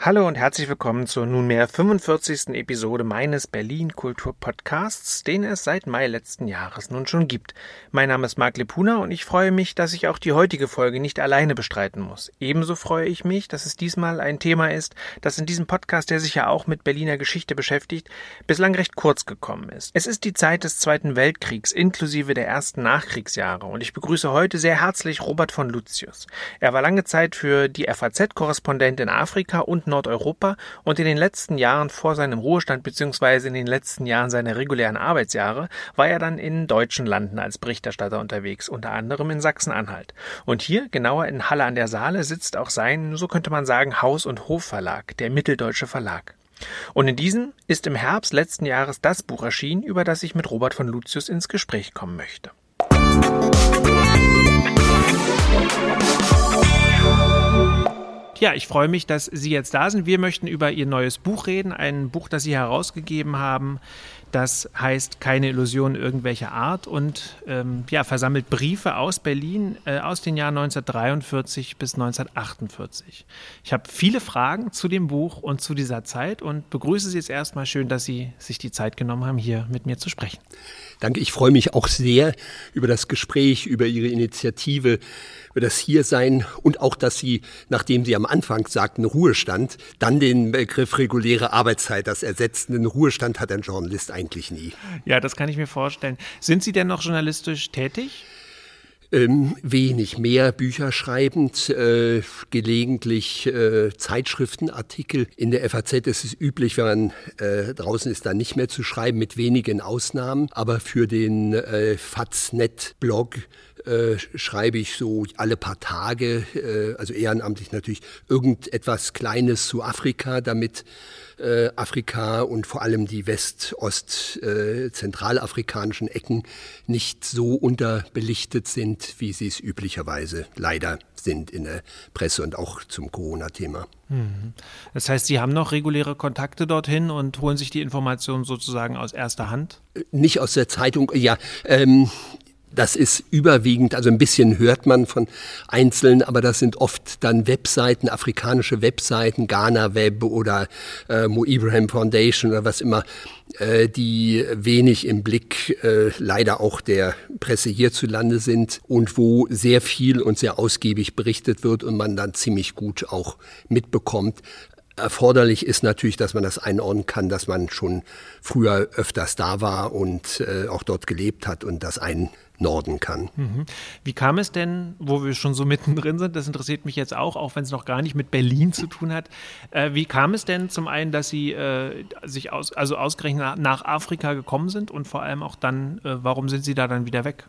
Hallo und herzlich willkommen zur nunmehr 45. Episode meines Berlin Kultur Podcasts, den es seit Mai letzten Jahres nun schon gibt. Mein Name ist Marc Lepuna und ich freue mich, dass ich auch die heutige Folge nicht alleine bestreiten muss. Ebenso freue ich mich, dass es diesmal ein Thema ist, das in diesem Podcast, der sich ja auch mit Berliner Geschichte beschäftigt, bislang recht kurz gekommen ist. Es ist die Zeit des Zweiten Weltkriegs inklusive der ersten Nachkriegsjahre und ich begrüße heute sehr herzlich Robert von Lucius. Er war lange Zeit für die FAZ-Korrespondent in Afrika und Nordeuropa und in den letzten Jahren vor seinem Ruhestand bzw. in den letzten Jahren seiner regulären Arbeitsjahre war er dann in deutschen Landen als Berichterstatter unterwegs, unter anderem in Sachsen-Anhalt. Und hier, genauer in Halle an der Saale, sitzt auch sein, so könnte man sagen, Haus- und Hofverlag, der Mitteldeutsche Verlag. Und in diesem ist im Herbst letzten Jahres das Buch erschienen, über das ich mit Robert von Lucius ins Gespräch kommen möchte. Ja, ich freue mich, dass Sie jetzt da sind. Wir möchten über Ihr neues Buch reden, ein Buch, das Sie herausgegeben haben. Das heißt keine Illusion irgendwelcher Art und ähm, ja, versammelt Briefe aus Berlin äh, aus den Jahren 1943 bis 1948. Ich habe viele Fragen zu dem Buch und zu dieser Zeit und begrüße Sie jetzt erstmal schön, dass Sie sich die Zeit genommen haben, hier mit mir zu sprechen. Danke, ich freue mich auch sehr über das Gespräch, über Ihre Initiative, über das Hiersein und auch, dass Sie, nachdem Sie am Anfang sagten Ruhestand, dann den Begriff reguläre Arbeitszeit, das ersetzen. Den Ruhestand hat ein Journalist eigentlich nie. Ja, das kann ich mir vorstellen. Sind Sie denn noch journalistisch tätig? Ähm, wenig mehr Bücher schreibend, äh, gelegentlich äh, Zeitschriftenartikel. In der FAZ ist es üblich, wenn man äh, draußen ist, dann nicht mehr zu schreiben, mit wenigen Ausnahmen. Aber für den äh, Faznet-Blog äh, schreibe ich so alle paar Tage, äh, also ehrenamtlich natürlich, irgendetwas Kleines zu Afrika, damit äh, Afrika und vor allem die West-, Ost-, äh, zentralafrikanischen Ecken nicht so unterbelichtet sind, wie sie es üblicherweise leider sind in der Presse und auch zum Corona-Thema. Mhm. Das heißt, Sie haben noch reguläre Kontakte dorthin und holen sich die Informationen sozusagen aus erster Hand? Äh, nicht aus der Zeitung, ja. Ähm, das ist überwiegend, also ein bisschen hört man von Einzelnen, aber das sind oft dann Webseiten, afrikanische Webseiten, Ghana Web oder äh, Mo Ibrahim Foundation oder was immer, äh, die wenig im Blick äh, leider auch der Presse hierzulande sind und wo sehr viel und sehr ausgiebig berichtet wird und man dann ziemlich gut auch mitbekommt, Erforderlich ist natürlich, dass man das einordnen kann, dass man schon früher öfters da war und äh, auch dort gelebt hat und das einordnen kann. Mhm. Wie kam es denn, wo wir schon so mittendrin sind, das interessiert mich jetzt auch, auch wenn es noch gar nicht mit Berlin zu tun hat, äh, wie kam es denn zum einen, dass Sie äh, sich aus, also ausgerechnet nach Afrika gekommen sind und vor allem auch dann, äh, warum sind Sie da dann wieder weg?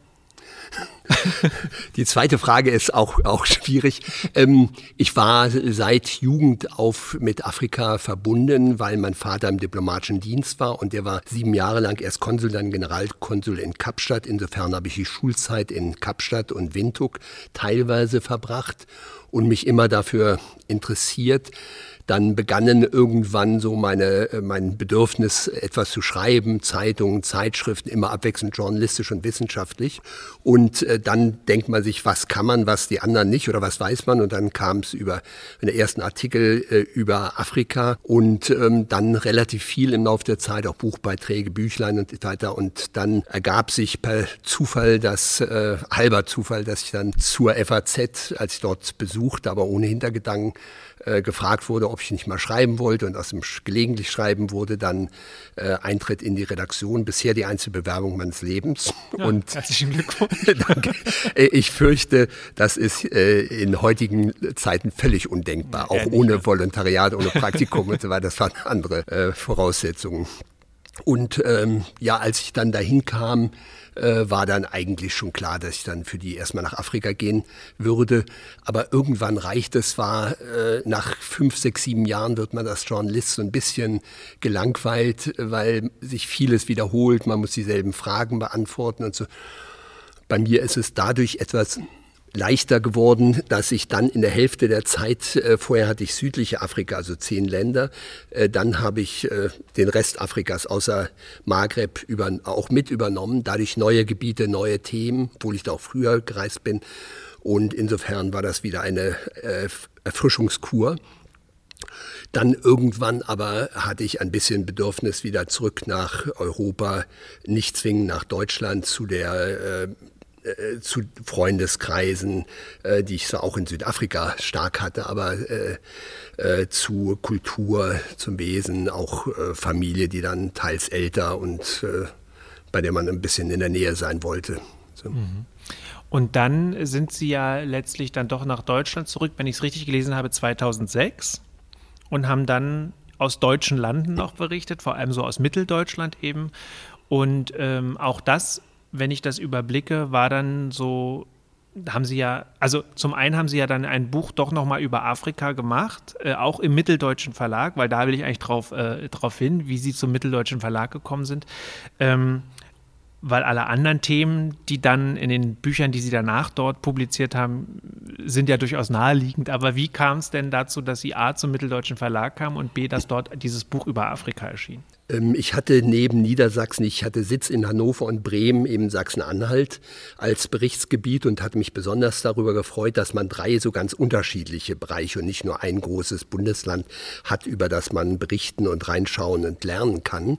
Die zweite Frage ist auch, auch schwierig. Ähm, ich war seit Jugend auf mit Afrika verbunden, weil mein Vater im diplomatischen Dienst war und der war sieben Jahre lang erst Konsul, dann Generalkonsul in Kapstadt. Insofern habe ich die Schulzeit in Kapstadt und Windhoek teilweise verbracht und mich immer dafür interessiert. Dann begannen irgendwann so meine, äh, mein Bedürfnis, etwas zu schreiben, Zeitungen, Zeitschriften, immer abwechselnd journalistisch und wissenschaftlich. Und äh, dann denkt man sich, was kann man, was die anderen nicht oder was weiß man. Und dann kam es über den ersten Artikel äh, über Afrika und ähm, dann relativ viel im Laufe der Zeit, auch Buchbeiträge, Büchlein und so weiter. Und dann ergab sich per Zufall, das halber Zufall, dass ich dann zur FAZ, als ich dort besuchte, aber ohne Hintergedanken, äh, gefragt wurde, ob ich nicht mal schreiben wollte und aus dem gelegentlich Schreiben wurde dann äh, Eintritt in die Redaktion. Bisher die einzige Bewerbung meines Lebens. Ja, und herzlichen Glückwunsch. danke. Äh, ich fürchte, das ist äh, in heutigen Zeiten völlig undenkbar, auch ohne mehr. Volontariat, ohne Praktikum und so weiter. Das waren andere äh, Voraussetzungen. Und ähm, ja, als ich dann dahin kam, äh, war dann eigentlich schon klar, dass ich dann für die erstmal nach Afrika gehen würde. Aber irgendwann reicht es, war äh, nach fünf, sechs, sieben Jahren wird man als Journalist so ein bisschen gelangweilt, weil sich vieles wiederholt, man muss dieselben Fragen beantworten und so. Bei mir ist es dadurch etwas leichter geworden, dass ich dann in der Hälfte der Zeit, äh, vorher hatte ich südliche Afrika, also zehn Länder, äh, dann habe ich äh, den Rest Afrikas außer Maghreb über, auch mit übernommen, dadurch neue Gebiete, neue Themen, obwohl ich da auch früher gereist bin. Und insofern war das wieder eine äh, Erfrischungskur. Dann irgendwann aber hatte ich ein bisschen Bedürfnis wieder zurück nach Europa, nicht zwingend nach Deutschland zu der äh, zu Freundeskreisen, äh, die ich so auch in Südafrika stark hatte, aber äh, äh, zu Kultur, zum Wesen, auch Familie, die dann teils älter und bei der man ein bisschen in der Nähe sein wollte. So. Mhm. Und dann sind Sie ja letztlich dann doch nach Deutschland zurück, wenn ich es richtig gelesen habe, 2006 und haben dann aus deutschen Landen noch berichtet, vor allem so aus Mitteldeutschland eben. Und ähm, auch das wenn ich das überblicke, war dann so, haben Sie ja, also zum einen haben Sie ja dann ein Buch doch nochmal über Afrika gemacht, äh, auch im Mitteldeutschen Verlag, weil da will ich eigentlich drauf, äh, drauf hin, wie Sie zum Mitteldeutschen Verlag gekommen sind. Ähm, weil alle anderen Themen, die dann in den Büchern, die Sie danach dort publiziert haben, sind ja durchaus naheliegend. Aber wie kam es denn dazu, dass Sie A zum Mitteldeutschen Verlag kamen und B, dass dort dieses Buch über Afrika erschien? Ähm, ich hatte neben Niedersachsen, ich hatte Sitz in Hannover und Bremen, eben Sachsen-Anhalt als Berichtsgebiet und hatte mich besonders darüber gefreut, dass man drei so ganz unterschiedliche Bereiche und nicht nur ein großes Bundesland hat, über das man berichten und reinschauen und lernen kann.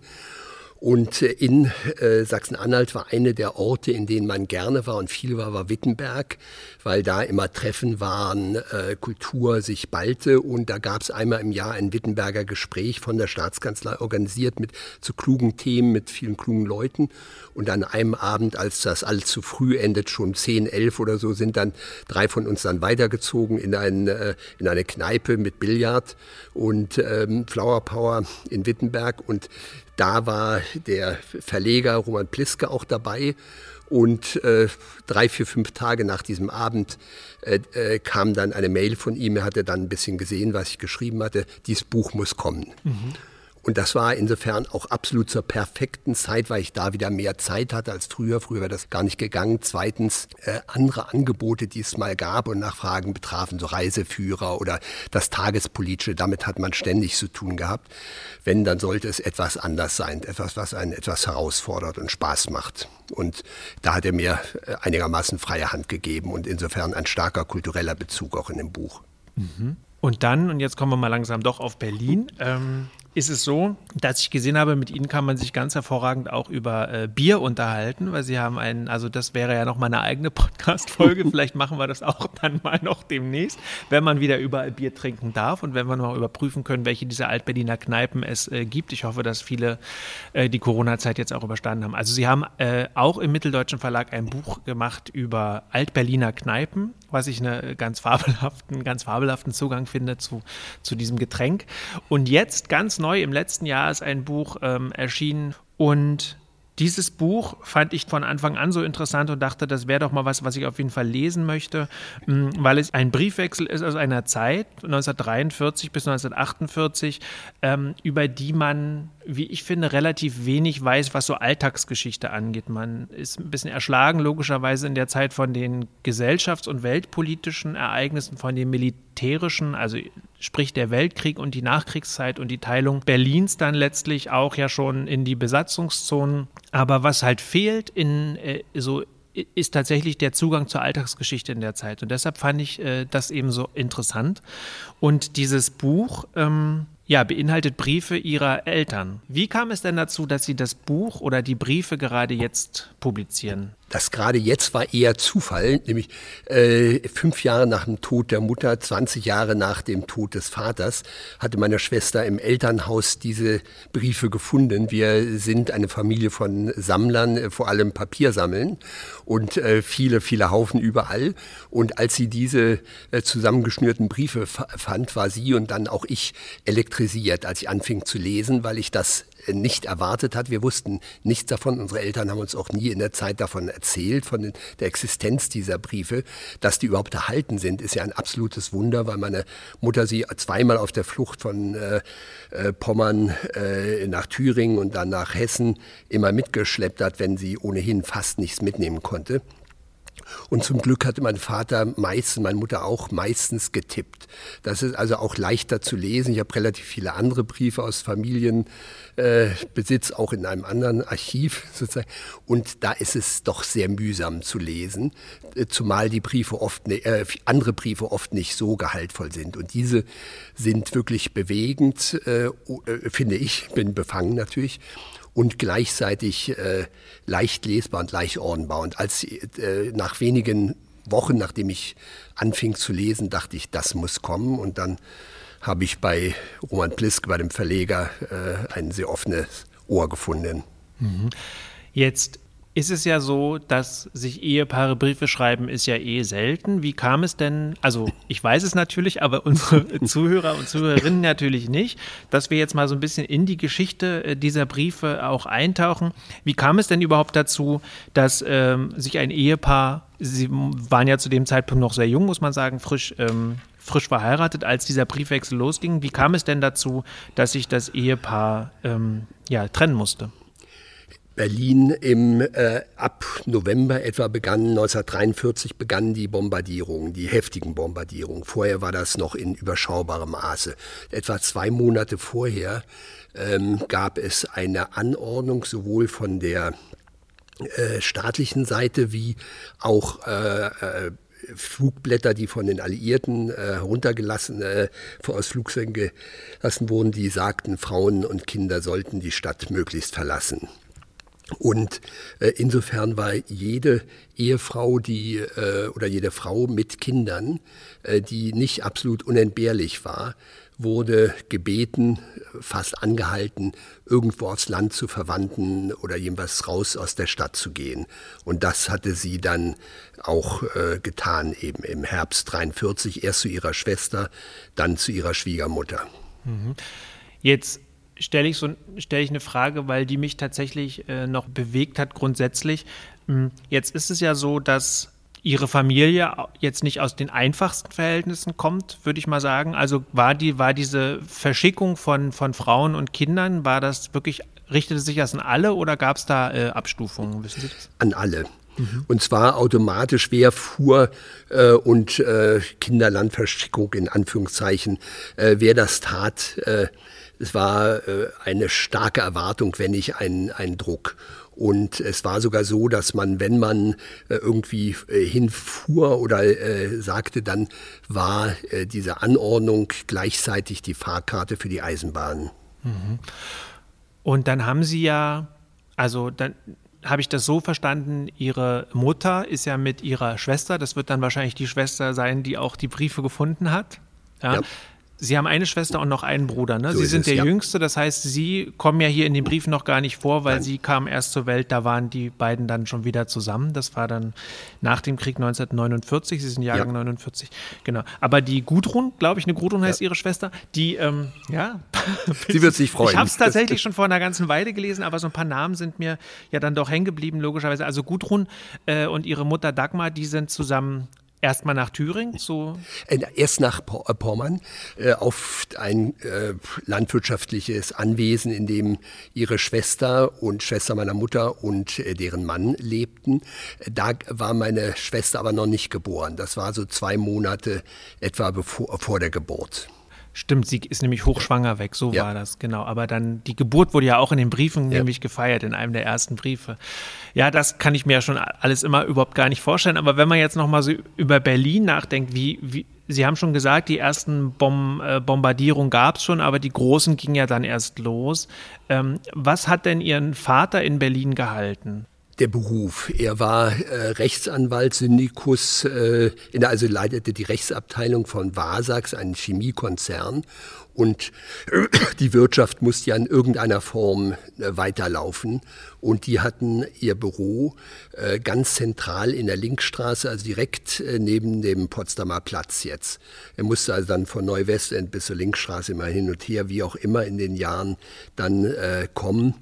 Und in äh, Sachsen-Anhalt war eine der Orte, in denen man gerne war und viel war, war Wittenberg, weil da immer Treffen waren, äh, Kultur sich ballte. Und da gab es einmal im Jahr ein Wittenberger Gespräch von der Staatskanzlei organisiert mit zu klugen Themen, mit vielen klugen Leuten. Und an einem Abend, als das allzu früh endet, schon zehn, elf oder so, sind dann drei von uns dann weitergezogen in, ein, äh, in eine Kneipe mit Billard und ähm, Flower Power in Wittenberg. Und da war der Verleger Roman Pliske auch dabei. Und äh, drei, vier, fünf Tage nach diesem Abend äh, äh, kam dann eine Mail von ihm. Er hatte dann ein bisschen gesehen, was ich geschrieben hatte. Dieses Buch muss kommen. Mhm. Und das war insofern auch absolut zur perfekten Zeit, weil ich da wieder mehr Zeit hatte als früher. Früher wäre das gar nicht gegangen. Zweitens äh, andere Angebote, die es mal gab und Nachfragen betrafen, so Reiseführer oder das Tagespolitische. Damit hat man ständig zu tun gehabt. Wenn, dann sollte es etwas anders sein. Etwas, was einen etwas herausfordert und Spaß macht. Und da hat er mir äh, einigermaßen freie Hand gegeben und insofern ein starker kultureller Bezug auch in dem Buch. Mhm. Und dann, und jetzt kommen wir mal langsam doch auf Berlin. Ähm ist es so, dass ich gesehen habe, mit Ihnen kann man sich ganz hervorragend auch über äh, Bier unterhalten, weil Sie haben einen, also das wäre ja noch mal eine eigene Podcast-Folge. Vielleicht machen wir das auch dann mal noch demnächst, wenn man wieder überall Bier trinken darf und wenn wir noch überprüfen können, welche dieser Altberliner Kneipen es äh, gibt. Ich hoffe, dass viele äh, die Corona-Zeit jetzt auch überstanden haben. Also Sie haben äh, auch im Mitteldeutschen Verlag ein Buch gemacht über Altberliner Kneipen, was ich eine ganz fabelhaften, ganz fabelhaften Zugang finde zu, zu diesem Getränk. Und jetzt ganz neu im letzten Jahr ist ein Buch ähm, erschienen und dieses Buch fand ich von Anfang an so interessant und dachte, das wäre doch mal was, was ich auf jeden Fall lesen möchte, mm, weil es ein Briefwechsel ist aus einer Zeit, 1943 bis 1948, ähm, über die man, wie ich finde, relativ wenig weiß, was so Alltagsgeschichte angeht. Man ist ein bisschen erschlagen, logischerweise in der Zeit von den gesellschafts- und weltpolitischen Ereignissen, von den militärischen, also sprich der Weltkrieg und die Nachkriegszeit und die Teilung Berlins dann letztlich auch ja schon in die Besatzungszonen. Aber was halt fehlt in äh, so ist tatsächlich der Zugang zur Alltagsgeschichte in der Zeit. Und deshalb fand ich äh, das eben so interessant. Und dieses Buch ähm, ja, beinhaltet Briefe ihrer Eltern. Wie kam es denn dazu, dass Sie das Buch oder die Briefe gerade jetzt publizieren? Das gerade jetzt war eher Zufall, nämlich äh, fünf Jahre nach dem Tod der Mutter, 20 Jahre nach dem Tod des Vaters, hatte meine Schwester im Elternhaus diese Briefe gefunden. Wir sind eine Familie von Sammlern, äh, vor allem Papiersammeln und äh, viele, viele Haufen überall. Und als sie diese äh, zusammengeschnürten Briefe fand, war sie und dann auch ich elektrisiert, als ich anfing zu lesen, weil ich das nicht erwartet hat. Wir wussten nichts davon. Unsere Eltern haben uns auch nie in der Zeit davon erzählt, von der Existenz dieser Briefe. Dass die überhaupt erhalten sind, ist ja ein absolutes Wunder, weil meine Mutter sie zweimal auf der Flucht von äh, äh, Pommern äh, nach Thüringen und dann nach Hessen immer mitgeschleppt hat, wenn sie ohnehin fast nichts mitnehmen konnte. Und zum Glück hatte mein Vater meistens, meine Mutter auch meistens getippt. Das ist also auch leichter zu lesen. Ich habe relativ viele andere Briefe aus Familienbesitz, äh, auch in einem anderen Archiv sozusagen. Und da ist es doch sehr mühsam zu lesen, äh, zumal die Briefe oft, ne, äh, andere Briefe oft nicht so gehaltvoll sind. Und diese sind wirklich bewegend, äh, äh finde ich, bin befangen natürlich und gleichzeitig äh, leicht lesbar und leicht ordnbar. Und als äh, nach wenigen Wochen, nachdem ich anfing zu lesen, dachte ich, das muss kommen. Und dann habe ich bei Roman Plisk, bei dem Verleger, äh, ein sehr offenes Ohr gefunden. Mhm. Jetzt ist es ja so, dass sich Ehepaare Briefe schreiben, ist ja eh selten. Wie kam es denn, also ich weiß es natürlich, aber unsere Zuhörer und Zuhörerinnen natürlich nicht, dass wir jetzt mal so ein bisschen in die Geschichte äh, dieser Briefe auch eintauchen. Wie kam es denn überhaupt dazu, dass ähm, sich ein Ehepaar, sie waren ja zu dem Zeitpunkt noch sehr jung, muss man sagen, frisch, ähm, frisch verheiratet, als dieser Briefwechsel losging. Wie kam es denn dazu, dass sich das Ehepaar ähm, ja, trennen musste? Berlin im äh, ab November etwa begann 1943 begannen die Bombardierungen, die heftigen Bombardierungen. Vorher war das noch in überschaubarem Maße. Etwa zwei Monate vorher ähm, gab es eine Anordnung sowohl von der äh, staatlichen Seite wie auch äh, äh, Flugblätter, die von den Alliierten äh, heruntergelassen, äh, aus Flugzeugen gelassen wurden, die sagten, Frauen und Kinder sollten die Stadt möglichst verlassen. Und äh, insofern war jede Ehefrau, die äh, oder jede Frau mit Kindern, äh, die nicht absolut unentbehrlich war, wurde gebeten, fast angehalten, irgendwo aufs Land zu verwandten oder jedenfalls raus aus der Stadt zu gehen. Und das hatte sie dann auch äh, getan, eben im Herbst 43, erst zu ihrer Schwester, dann zu ihrer Schwiegermutter. Mhm. Jetzt stelle ich, so, stell ich eine Frage, weil die mich tatsächlich äh, noch bewegt hat grundsätzlich. Hm, jetzt ist es ja so, dass Ihre Familie jetzt nicht aus den einfachsten Verhältnissen kommt, würde ich mal sagen. Also war die, war diese Verschickung von, von Frauen und Kindern, war das wirklich, richtete sich das an alle oder gab es da äh, Abstufungen? Wissen Sie das? An alle. Mhm. Und zwar automatisch, wer fuhr äh, und äh, Kinderlandverschickung in Anführungszeichen, äh, wer das tat, äh, es war äh, eine starke Erwartung, wenn nicht ein, ein Druck. Und es war sogar so, dass man, wenn man äh, irgendwie äh, hinfuhr oder äh, sagte, dann war diese Anordnung gleichzeitig die Fahrkarte für die Eisenbahn. Mhm. Und dann haben Sie ja, also dann habe ich das so verstanden, Ihre Mutter ist ja mit ihrer Schwester, das wird dann wahrscheinlich die Schwester sein, die auch die Briefe gefunden hat. Ja. ja. Sie haben eine Schwester und noch einen Bruder, ne? So Sie sind es, der ja. Jüngste, das heißt, Sie kommen ja hier in den Briefen noch gar nicht vor, weil Nein. Sie kamen erst zur Welt, da waren die beiden dann schon wieder zusammen. Das war dann nach dem Krieg 1949, Sie sind Jahrgang ja. 49, genau. Aber die Gudrun, glaube ich, eine Gudrun heißt ja. Ihre Schwester, die, ähm, ja. Sie wird sich freuen. Ich habe es tatsächlich schon vor einer ganzen Weile gelesen, aber so ein paar Namen sind mir ja dann doch hängen geblieben, logischerweise. Also Gudrun äh, und ihre Mutter Dagmar, die sind zusammen Erstmal nach Thüringen? So? Äh, erst nach äh, Pommern äh, auf ein äh, landwirtschaftliches Anwesen, in dem ihre Schwester und Schwester meiner Mutter und äh, deren Mann lebten. Da war meine Schwester aber noch nicht geboren. Das war so zwei Monate etwa bevor, vor der Geburt. Stimmt, sie ist nämlich hochschwanger weg, so ja. war das, genau. Aber dann, die Geburt wurde ja auch in den Briefen ja. nämlich gefeiert, in einem der ersten Briefe. Ja, das kann ich mir ja schon alles immer überhaupt gar nicht vorstellen. Aber wenn man jetzt nochmal so über Berlin nachdenkt, wie, wie, Sie haben schon gesagt, die ersten Bom äh, Bombardierungen gab es schon, aber die großen gingen ja dann erst los. Ähm, was hat denn Ihren Vater in Berlin gehalten? Der Beruf. Er war äh, Rechtsanwalt, Syndikus, äh, also leitete die Rechtsabteilung von Vasax, einem Chemiekonzern. Und äh, die Wirtschaft musste ja in irgendeiner Form äh, weiterlaufen. Und die hatten ihr Büro äh, ganz zentral in der Linkstraße, also direkt neben dem Potsdamer Platz jetzt. Er musste also dann von Neuwestend bis zur Linkstraße immer hin und her, wie auch immer in den Jahren dann kommen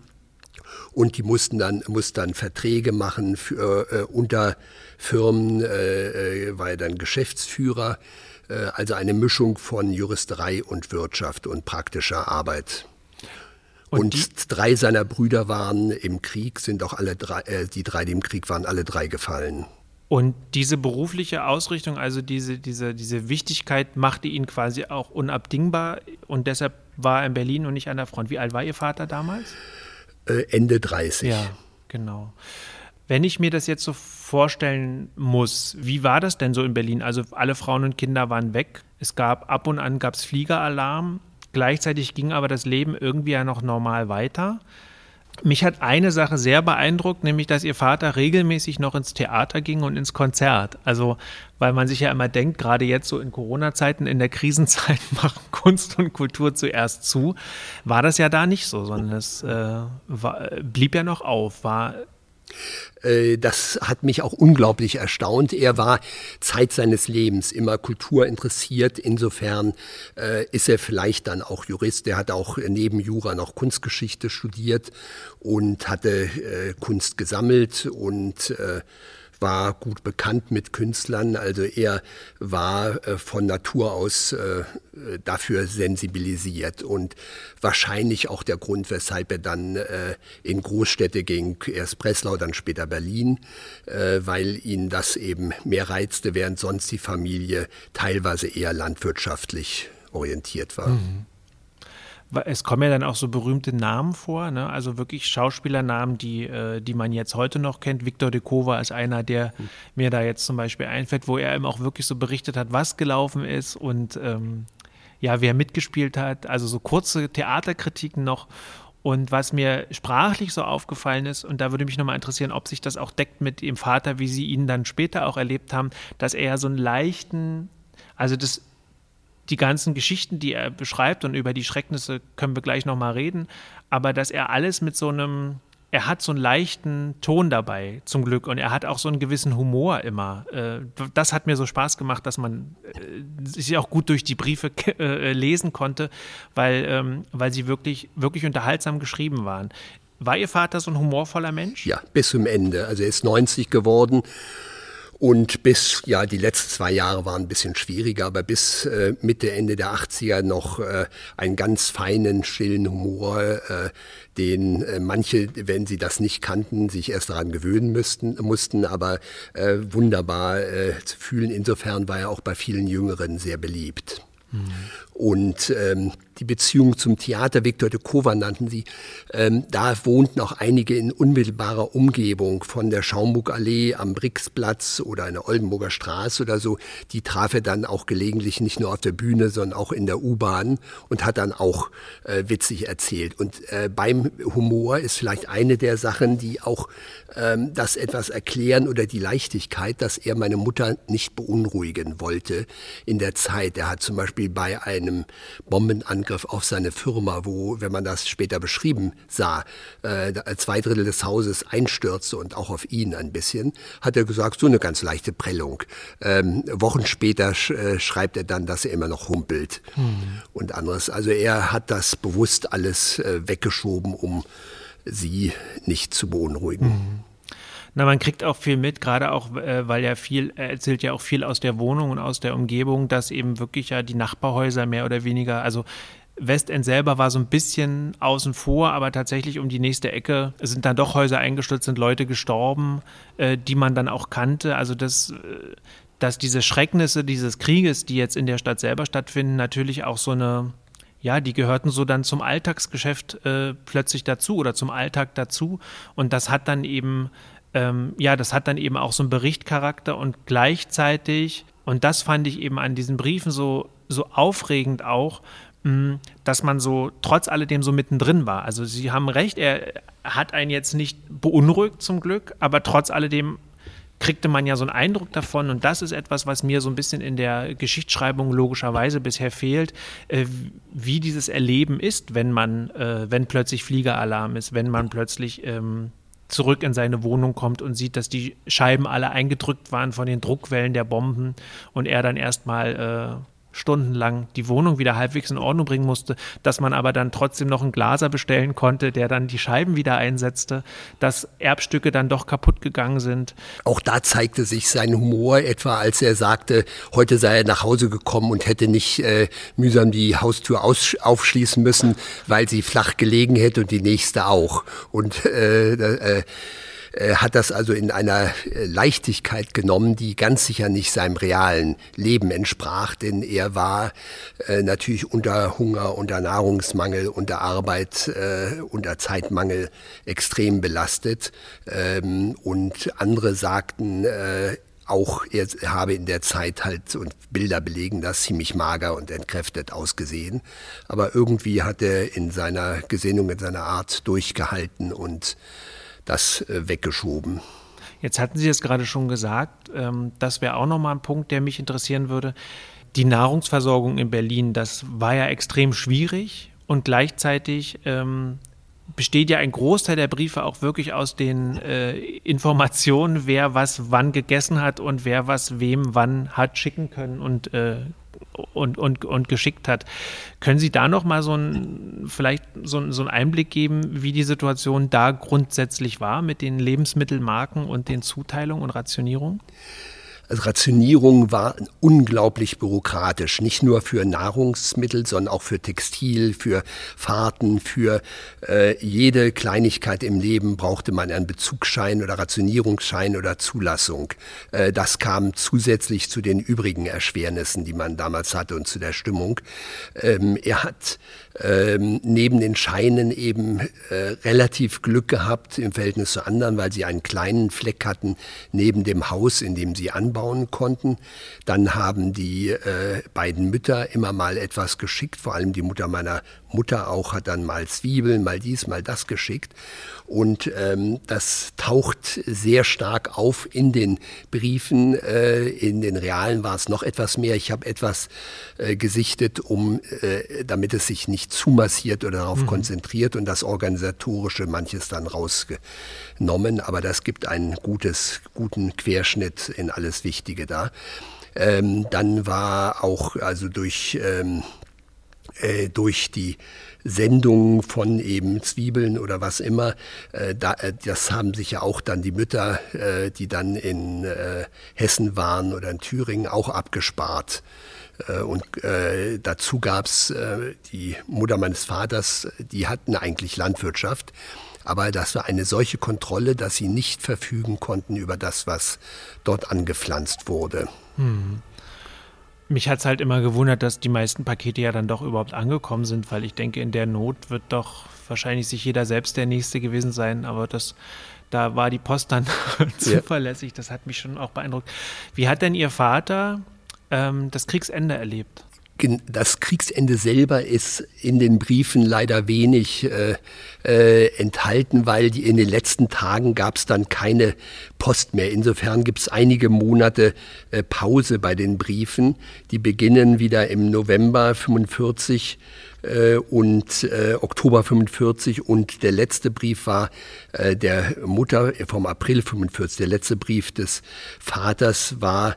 und die mussten dann, mussten dann Verträge machen für, äh, unter Firmen, äh, äh, war er dann Geschäftsführer, äh, also eine Mischung von Juristerei und Wirtschaft und praktischer Arbeit. Und, und drei seiner Brüder waren im Krieg, sind auch alle drei, äh, die drei, die im Krieg waren, alle drei gefallen. Und diese berufliche Ausrichtung, also diese, diese, diese Wichtigkeit, machte ihn quasi auch unabdingbar und deshalb war er in Berlin und nicht an der Front. Wie alt war Ihr Vater damals? Äh, Ende 30. Ja, genau. Wenn ich mir das jetzt so vorstellen muss, wie war das denn so in Berlin? Also alle Frauen und Kinder waren weg. Es gab ab und an gab's Fliegeralarm. Gleichzeitig ging aber das Leben irgendwie ja noch normal weiter. Mich hat eine Sache sehr beeindruckt, nämlich dass ihr Vater regelmäßig noch ins Theater ging und ins Konzert. Also, weil man sich ja immer denkt, gerade jetzt so in Corona-Zeiten, in der Krisenzeit machen Kunst und Kultur zuerst zu. War das ja da nicht so, sondern es äh, war, blieb ja noch auf. War das hat mich auch unglaublich erstaunt. Er war Zeit seines Lebens immer Kultur interessiert. Insofern äh, ist er vielleicht dann auch Jurist. Er hat auch neben Jura noch Kunstgeschichte studiert und hatte äh, Kunst gesammelt und äh, war gut bekannt mit Künstlern, also er war äh, von Natur aus äh, dafür sensibilisiert und wahrscheinlich auch der Grund, weshalb er dann äh, in Großstädte ging, erst Breslau, dann später Berlin, äh, weil ihn das eben mehr reizte, während sonst die Familie teilweise eher landwirtschaftlich orientiert war. Mhm es kommen ja dann auch so berühmte Namen vor, ne? also wirklich Schauspielernamen, die, äh, die man jetzt heute noch kennt. Victor de Kova ist einer, der mhm. mir da jetzt zum Beispiel einfällt, wo er eben auch wirklich so berichtet hat, was gelaufen ist und ähm, ja, wer mitgespielt hat. Also so kurze Theaterkritiken noch. Und was mir sprachlich so aufgefallen ist, und da würde mich nochmal interessieren, ob sich das auch deckt mit dem Vater, wie Sie ihn dann später auch erlebt haben, dass er so einen leichten, also das die ganzen Geschichten, die er beschreibt und über die Schrecknisse können wir gleich nochmal reden, aber dass er alles mit so einem, er hat so einen leichten Ton dabei, zum Glück, und er hat auch so einen gewissen Humor immer. Äh, das hat mir so Spaß gemacht, dass man äh, sich auch gut durch die Briefe äh, lesen konnte, weil, ähm, weil sie wirklich, wirklich unterhaltsam geschrieben waren. War Ihr Vater so ein humorvoller Mensch? Ja, bis zum Ende. Also er ist 90 geworden und bis, ja, die letzten zwei Jahre waren ein bisschen schwieriger, aber bis äh, Mitte, Ende der 80er noch äh, einen ganz feinen, stillen Humor, äh, den äh, manche, wenn sie das nicht kannten, sich erst daran gewöhnen müssten, mussten, aber äh, wunderbar äh, zu fühlen. Insofern war er auch bei vielen Jüngeren sehr beliebt. Mhm. Und ähm, die Beziehung zum Theater, Viktor de Kova nannten sie, ähm, da wohnten auch einige in unmittelbarer Umgebung von der Schaumburgallee am Brixplatz oder in der Oldenburger Straße oder so. Die traf er dann auch gelegentlich nicht nur auf der Bühne, sondern auch in der U-Bahn und hat dann auch äh, witzig erzählt. Und äh, beim Humor ist vielleicht eine der Sachen, die auch ähm, das etwas erklären oder die Leichtigkeit, dass er meine Mutter nicht beunruhigen wollte in der Zeit. Er hat zum Beispiel bei einem einem Bombenangriff auf seine Firma, wo, wenn man das später beschrieben sah, äh, zwei Drittel des Hauses einstürzte und auch auf ihn ein bisschen, hat er gesagt, so eine ganz leichte Prellung. Ähm, Wochen später sch äh, schreibt er dann, dass er immer noch humpelt mhm. und anderes. Also er hat das bewusst alles äh, weggeschoben, um sie nicht zu beunruhigen. Mhm. Na, man kriegt auch viel mit, gerade auch, äh, weil ja viel, er erzählt ja auch viel aus der Wohnung und aus der Umgebung, dass eben wirklich ja die Nachbarhäuser mehr oder weniger, also Westend selber war so ein bisschen außen vor, aber tatsächlich um die nächste Ecke sind dann doch Häuser eingestürzt, sind Leute gestorben, äh, die man dann auch kannte. Also das, äh, dass diese Schrecknisse dieses Krieges, die jetzt in der Stadt selber stattfinden, natürlich auch so eine, ja, die gehörten so dann zum Alltagsgeschäft äh, plötzlich dazu oder zum Alltag dazu. Und das hat dann eben ähm, ja, das hat dann eben auch so einen Berichtcharakter und gleichzeitig, und das fand ich eben an diesen Briefen so, so aufregend auch, mm, dass man so trotz alledem so mittendrin war. Also Sie haben recht, er hat einen jetzt nicht beunruhigt zum Glück, aber trotz alledem kriegte man ja so einen Eindruck davon und das ist etwas, was mir so ein bisschen in der Geschichtsschreibung logischerweise bisher fehlt, äh, wie dieses Erleben ist, wenn man, äh, wenn plötzlich Fliegeralarm ist, wenn man plötzlich ähm, zurück in seine Wohnung kommt und sieht, dass die Scheiben alle eingedrückt waren von den Druckwellen der Bomben und er dann erstmal äh, stundenlang die Wohnung wieder halbwegs in Ordnung bringen musste, dass man aber dann trotzdem noch einen Glaser bestellen konnte, der dann die Scheiben wieder einsetzte, dass Erbstücke dann doch kaputt gegangen sind. Auch da zeigte sich sein Humor, etwa als er sagte, heute sei er nach Hause gekommen und hätte nicht äh, mühsam die Haustür aufschließen müssen, weil sie flach gelegen hätte und die nächste auch. Und äh, äh, hat das also in einer äh, Leichtigkeit genommen, die ganz sicher nicht seinem realen Leben entsprach, denn er war äh, natürlich unter Hunger, unter Nahrungsmangel, unter Arbeit, äh, unter Zeitmangel extrem belastet. Ähm, und andere sagten, äh, auch er habe in der Zeit halt und Bilder belegen das ziemlich mager und entkräftet ausgesehen. Aber irgendwie hat er in seiner Gesinnung, in seiner Art durchgehalten und das äh, weggeschoben. Jetzt hatten Sie es gerade schon gesagt, ähm, das wäre auch nochmal ein Punkt, der mich interessieren würde. Die Nahrungsversorgung in Berlin, das war ja extrem schwierig und gleichzeitig ähm, besteht ja ein Großteil der Briefe auch wirklich aus den äh, Informationen, wer was wann gegessen hat und wer was wem wann hat schicken können und, äh, und, und, und geschickt hat. Können Sie da noch mal so ein, vielleicht so, so einen Einblick geben, wie die Situation da grundsätzlich war mit den Lebensmittelmarken und den Zuteilungen und Rationierungen? Also Rationierung war unglaublich bürokratisch, nicht nur für Nahrungsmittel, sondern auch für Textil, für Fahrten, für äh, jede Kleinigkeit im Leben brauchte man einen Bezugsschein oder Rationierungsschein oder Zulassung. Äh, das kam zusätzlich zu den übrigen Erschwernissen, die man damals hatte und zu der Stimmung. Ähm, er hat ähm, neben den Scheinen eben äh, relativ Glück gehabt im Verhältnis zu anderen, weil sie einen kleinen Fleck hatten neben dem Haus, in dem sie anbauen konnten. Dann haben die äh, beiden Mütter immer mal etwas geschickt, vor allem die Mutter meiner Mutter auch hat dann mal Zwiebeln, mal dies, mal das geschickt. Und ähm, das taucht sehr stark auf in den Briefen. Äh, in den realen war es noch etwas mehr. Ich habe etwas äh, gesichtet, um, äh, damit es sich nicht zu massiert oder darauf mhm. konzentriert und das Organisatorische manches dann rausgenommen. Aber das gibt einen gutes, guten Querschnitt in alles Wichtige da. Ähm, dann war auch also durch ähm, äh, durch die Sendung von eben Zwiebeln oder was immer. Äh, da, äh, das haben sich ja auch dann die Mütter, äh, die dann in äh, Hessen waren oder in Thüringen, auch abgespart. Äh, und äh, dazu gab's äh, die Mutter meines Vaters, die hatten eigentlich Landwirtschaft. Aber das war eine solche Kontrolle, dass sie nicht verfügen konnten über das, was dort angepflanzt wurde. Hm. Mich hat es halt immer gewundert, dass die meisten Pakete ja dann doch überhaupt angekommen sind, weil ich denke, in der Not wird doch wahrscheinlich sich jeder selbst der Nächste gewesen sein, aber das, da war die Post dann zuverlässig, das hat mich schon auch beeindruckt. Wie hat denn Ihr Vater ähm, das Kriegsende erlebt? das Kriegsende selber ist in den Briefen leider wenig äh, äh, enthalten, weil die, in den letzten Tagen gab es dann keine Post mehr. Insofern gibt es einige Monate äh, Pause bei den Briefen. Die beginnen wieder im November 45 äh, und äh, Oktober 45 und der letzte Brief war äh, der Mutter vom April 45. Der letzte Brief des Vaters war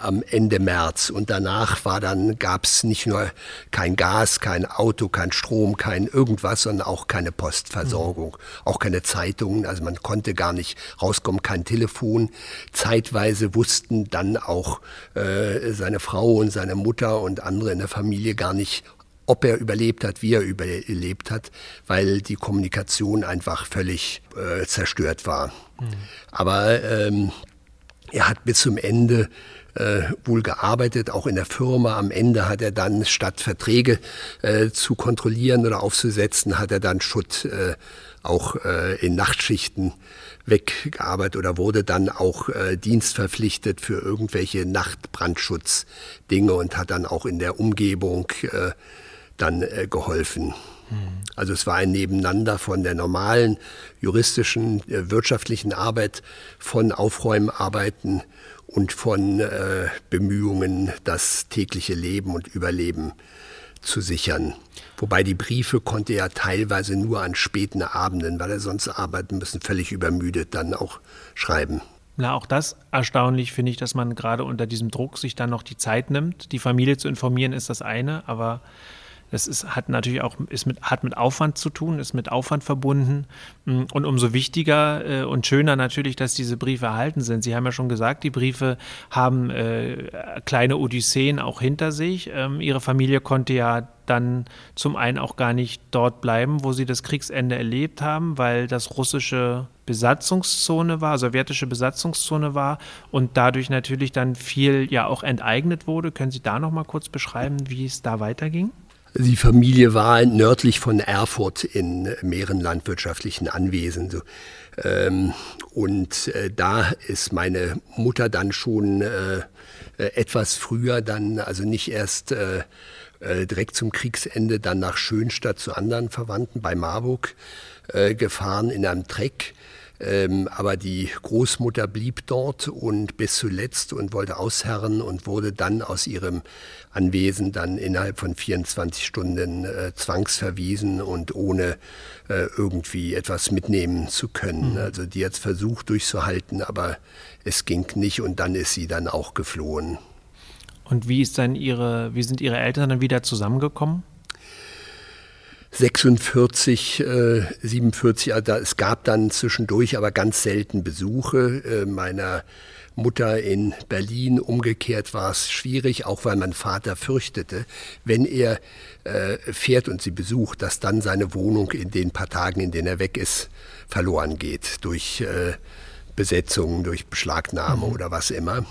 am Ende März und danach war dann gab's nicht nur kein Gas, kein Auto, kein Strom, kein irgendwas, sondern auch keine Postversorgung, mhm. auch keine Zeitungen. Also man konnte gar nicht rauskommen, kein Telefon. Zeitweise wussten dann auch äh, seine Frau und seine Mutter und andere in der Familie gar nicht, ob er überlebt hat, wie er überlebt hat, weil die Kommunikation einfach völlig äh, zerstört war. Mhm. Aber ähm, er hat bis zum Ende äh, wohl gearbeitet, auch in der Firma. Am Ende hat er dann, statt Verträge äh, zu kontrollieren oder aufzusetzen, hat er dann Schutt äh, auch äh, in Nachtschichten weggearbeitet oder wurde dann auch äh, dienstverpflichtet für irgendwelche Nachtbrandschutzdinge und hat dann auch in der Umgebung äh, dann geholfen. Also es war ein Nebeneinander von der normalen juristischen, wirtschaftlichen Arbeit, von Aufräumarbeiten und von äh, Bemühungen, das tägliche Leben und Überleben zu sichern. Wobei die Briefe konnte er teilweise nur an späten Abenden, weil er sonst arbeiten müssen, völlig übermüdet dann auch schreiben. Na, auch das erstaunlich finde ich, dass man gerade unter diesem Druck sich dann noch die Zeit nimmt. Die Familie zu informieren ist das eine, aber das ist, hat natürlich auch ist mit, hat mit Aufwand zu tun, ist mit Aufwand verbunden. Mm, und umso wichtiger äh, und schöner natürlich, dass diese Briefe erhalten sind. Sie haben ja schon gesagt, die Briefe haben äh, kleine Odysseen auch hinter sich. Ähm, ihre Familie konnte ja dann zum einen auch gar nicht dort bleiben, wo sie das Kriegsende erlebt haben, weil das russische Besatzungszone war, sowjetische Besatzungszone war und dadurch natürlich dann viel ja auch enteignet wurde. Können Sie da noch mal kurz beschreiben, wie es da weiterging? Die Familie war nördlich von Erfurt in mehreren landwirtschaftlichen Anwesen. So. Ähm, und äh, da ist meine Mutter dann schon äh, äh etwas früher dann, also nicht erst äh, äh, direkt zum Kriegsende, dann nach Schönstadt zu anderen Verwandten bei Marburg äh, gefahren in einem Treck. Ähm, aber die Großmutter blieb dort und bis zuletzt und wollte ausherren und wurde dann aus ihrem Anwesen dann innerhalb von 24 Stunden äh, zwangsverwiesen und ohne äh, irgendwie etwas mitnehmen zu können. Mhm. Also die hat versucht durchzuhalten, aber es ging nicht und dann ist sie dann auch geflohen. Und wie ist dann ihre, wie sind ihre Eltern dann wieder zusammengekommen? 46, äh, 47, also es gab dann zwischendurch aber ganz selten Besuche äh, meiner Mutter in Berlin. Umgekehrt war es schwierig, auch weil mein Vater fürchtete, wenn er äh, fährt und sie besucht, dass dann seine Wohnung in den paar Tagen, in denen er weg ist, verloren geht durch äh, Besetzungen, durch Beschlagnahme mhm. oder was immer.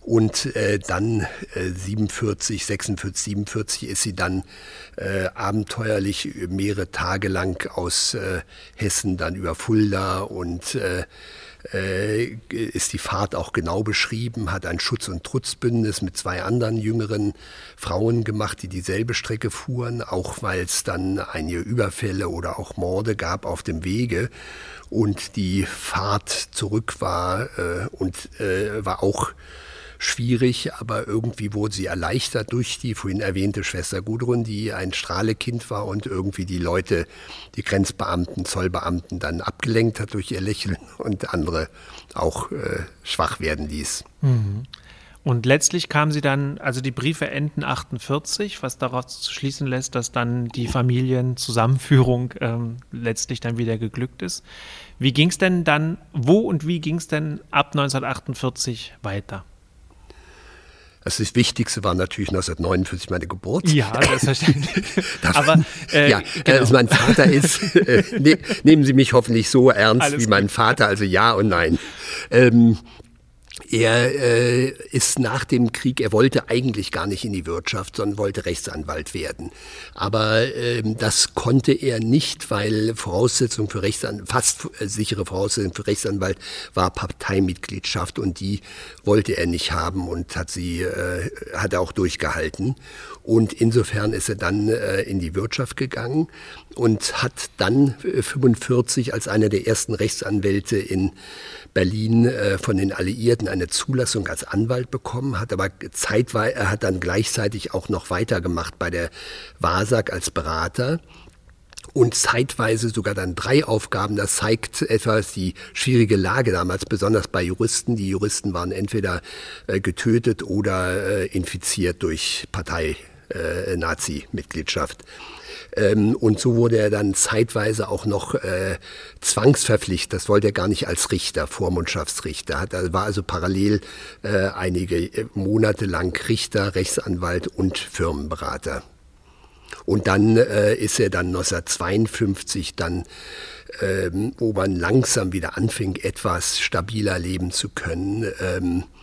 Und äh, dann äh, 47, 46, 47 ist sie dann äh, abenteuerlich mehrere Tage lang aus äh, Hessen dann über Fulda und äh, äh, ist die Fahrt auch genau beschrieben, hat ein Schutz- und Trutzbündnis mit zwei anderen jüngeren Frauen gemacht, die dieselbe Strecke fuhren, auch weil es dann einige Überfälle oder auch Morde gab auf dem Wege. Und die Fahrt zurück war äh, und äh, war auch schwierig, aber irgendwie wurde sie erleichtert durch die vorhin erwähnte Schwester Gudrun, die ein Strahlekind war und irgendwie die Leute, die Grenzbeamten, Zollbeamten dann abgelenkt hat durch ihr Lächeln und andere auch äh, schwach werden ließ. Mhm. Und letztlich kam sie dann, also die Briefe enden 48, was daraus schließen lässt, dass dann die Familienzusammenführung ähm, letztlich dann wieder geglückt ist. Wie ging es denn dann, wo und wie ging es denn ab 1948 weiter? Also das Wichtigste war natürlich 1949 meine Geburt. Ja, selbstverständlich. Aber äh, ja, genau. also mein Vater ist, äh, ne, nehmen Sie mich hoffentlich so ernst Alles wie mein Vater, also ja und nein. Ähm, er äh, ist nach dem Krieg, er wollte eigentlich gar nicht in die Wirtschaft, sondern wollte Rechtsanwalt werden. Aber ähm, das konnte er nicht, weil Voraussetzung für Rechtsanwalt, fast sichere Voraussetzung für Rechtsanwalt war Parteimitgliedschaft und die wollte er nicht haben und hat sie, äh, hat er auch durchgehalten. Und insofern ist er dann äh, in die Wirtschaft gegangen und hat dann 45 äh, als einer der ersten Rechtsanwälte in Berlin äh, von den Alliierten eine Zulassung als Anwalt bekommen, hat aber zeitweise, er hat dann gleichzeitig auch noch weitergemacht bei der WASAG als Berater und zeitweise sogar dann drei Aufgaben. Das zeigt etwas die schwierige Lage damals, besonders bei Juristen. Die Juristen waren entweder äh, getötet oder äh, infiziert durch Partei-Nazi-Mitgliedschaft. Ähm, und so wurde er dann zeitweise auch noch äh, zwangsverpflichtet. Das wollte er gar nicht als Richter, Vormundschaftsrichter. Hat, er war also parallel äh, einige äh, Monate lang Richter, Rechtsanwalt und Firmenberater. Und dann äh, ist er dann 1952 dann, ähm, wo man langsam wieder anfing, etwas stabiler leben zu können, ähm, äh,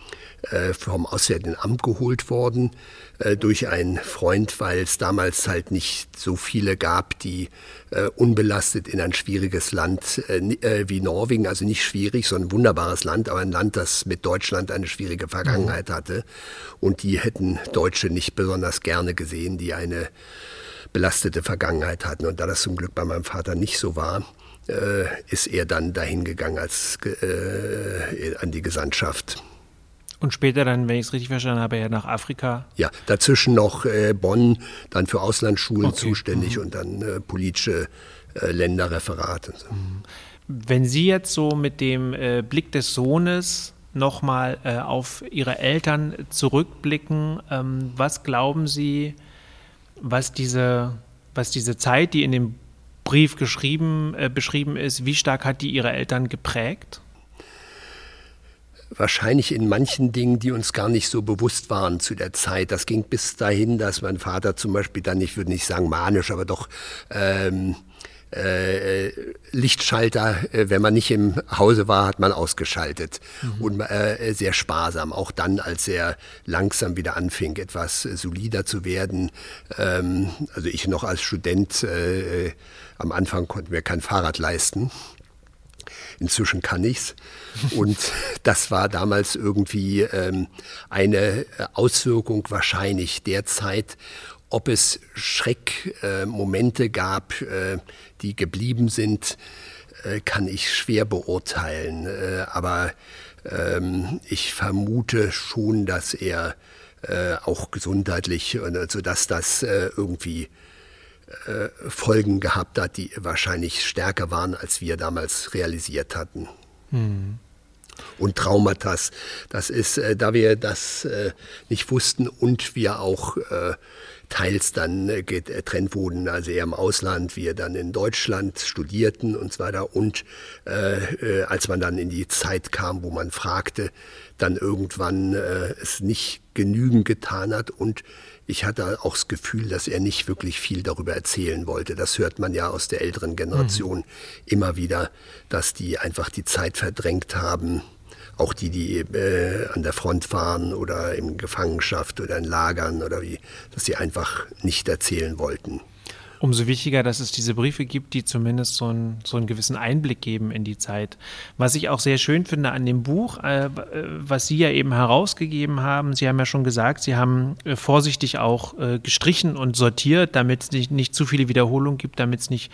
vom Auswärtigen Amt geholt worden äh, durch einen Freund, weil es damals halt nicht so viele gab, die äh, unbelastet in ein schwieriges Land äh, äh, wie Norwegen, also nicht schwierig, sondern ein wunderbares Land, aber ein Land, das mit Deutschland eine schwierige Vergangenheit mhm. hatte. Und die hätten Deutsche nicht besonders gerne gesehen, die eine belastete Vergangenheit hatten. Und da das zum Glück bei meinem Vater nicht so war, äh, ist er dann dahin gegangen als äh, an die Gesandtschaft. Und später dann, wenn ich es richtig verstanden habe, ja nach Afrika. Ja, dazwischen noch äh, Bonn, dann für Auslandsschulen okay. zuständig mhm. und dann äh, politische äh, Länderreferate. So. Mhm. Wenn Sie jetzt so mit dem äh, Blick des Sohnes nochmal äh, auf Ihre Eltern zurückblicken, ähm, was glauben Sie, was diese, was diese Zeit, die in dem Brief geschrieben, äh, beschrieben ist, wie stark hat die Ihre Eltern geprägt? Wahrscheinlich in manchen Dingen, die uns gar nicht so bewusst waren zu der Zeit. Das ging bis dahin, dass mein Vater zum Beispiel dann, ich würde nicht sagen manisch, aber doch ähm, äh, Lichtschalter, äh, wenn man nicht im Hause war, hat man ausgeschaltet. Mhm. Und äh, sehr sparsam, auch dann, als er langsam wieder anfing, etwas solider zu werden. Ähm, also ich noch als Student, äh, am Anfang konnten wir kein Fahrrad leisten. Inzwischen kann ich's. Und das war damals irgendwie ähm, eine Auswirkung wahrscheinlich der Zeit, ob es Schreckmomente äh, gab, äh, die geblieben sind, äh, kann ich schwer beurteilen. Äh, aber ähm, ich vermute schon, dass er äh, auch gesundheitlich, also dass das äh, Folgen gehabt hat, die wahrscheinlich stärker waren, als wir damals realisiert hatten. Hm und Traumata. Das ist, äh, da wir das äh, nicht wussten und wir auch äh, teils dann äh, getrennt wurden, also er im Ausland, wir dann in Deutschland studierten und so weiter. Und äh, als man dann in die Zeit kam, wo man fragte, dann irgendwann äh, es nicht genügend getan hat und ich hatte auch das Gefühl, dass er nicht wirklich viel darüber erzählen wollte. Das hört man ja aus der älteren Generation mhm. immer wieder, dass die einfach die Zeit verdrängt haben auch die, die äh, an der Front waren oder in Gefangenschaft oder in Lagern oder wie, dass sie einfach nicht erzählen wollten. Umso wichtiger, dass es diese Briefe gibt, die zumindest so, ein, so einen gewissen Einblick geben in die Zeit. Was ich auch sehr schön finde an dem Buch, äh was Sie ja eben herausgegeben haben, Sie haben ja schon gesagt, Sie haben äh, vorsichtig auch äh, gestrichen und sortiert, damit es nicht, nicht zu viele Wiederholungen gibt, damit es nicht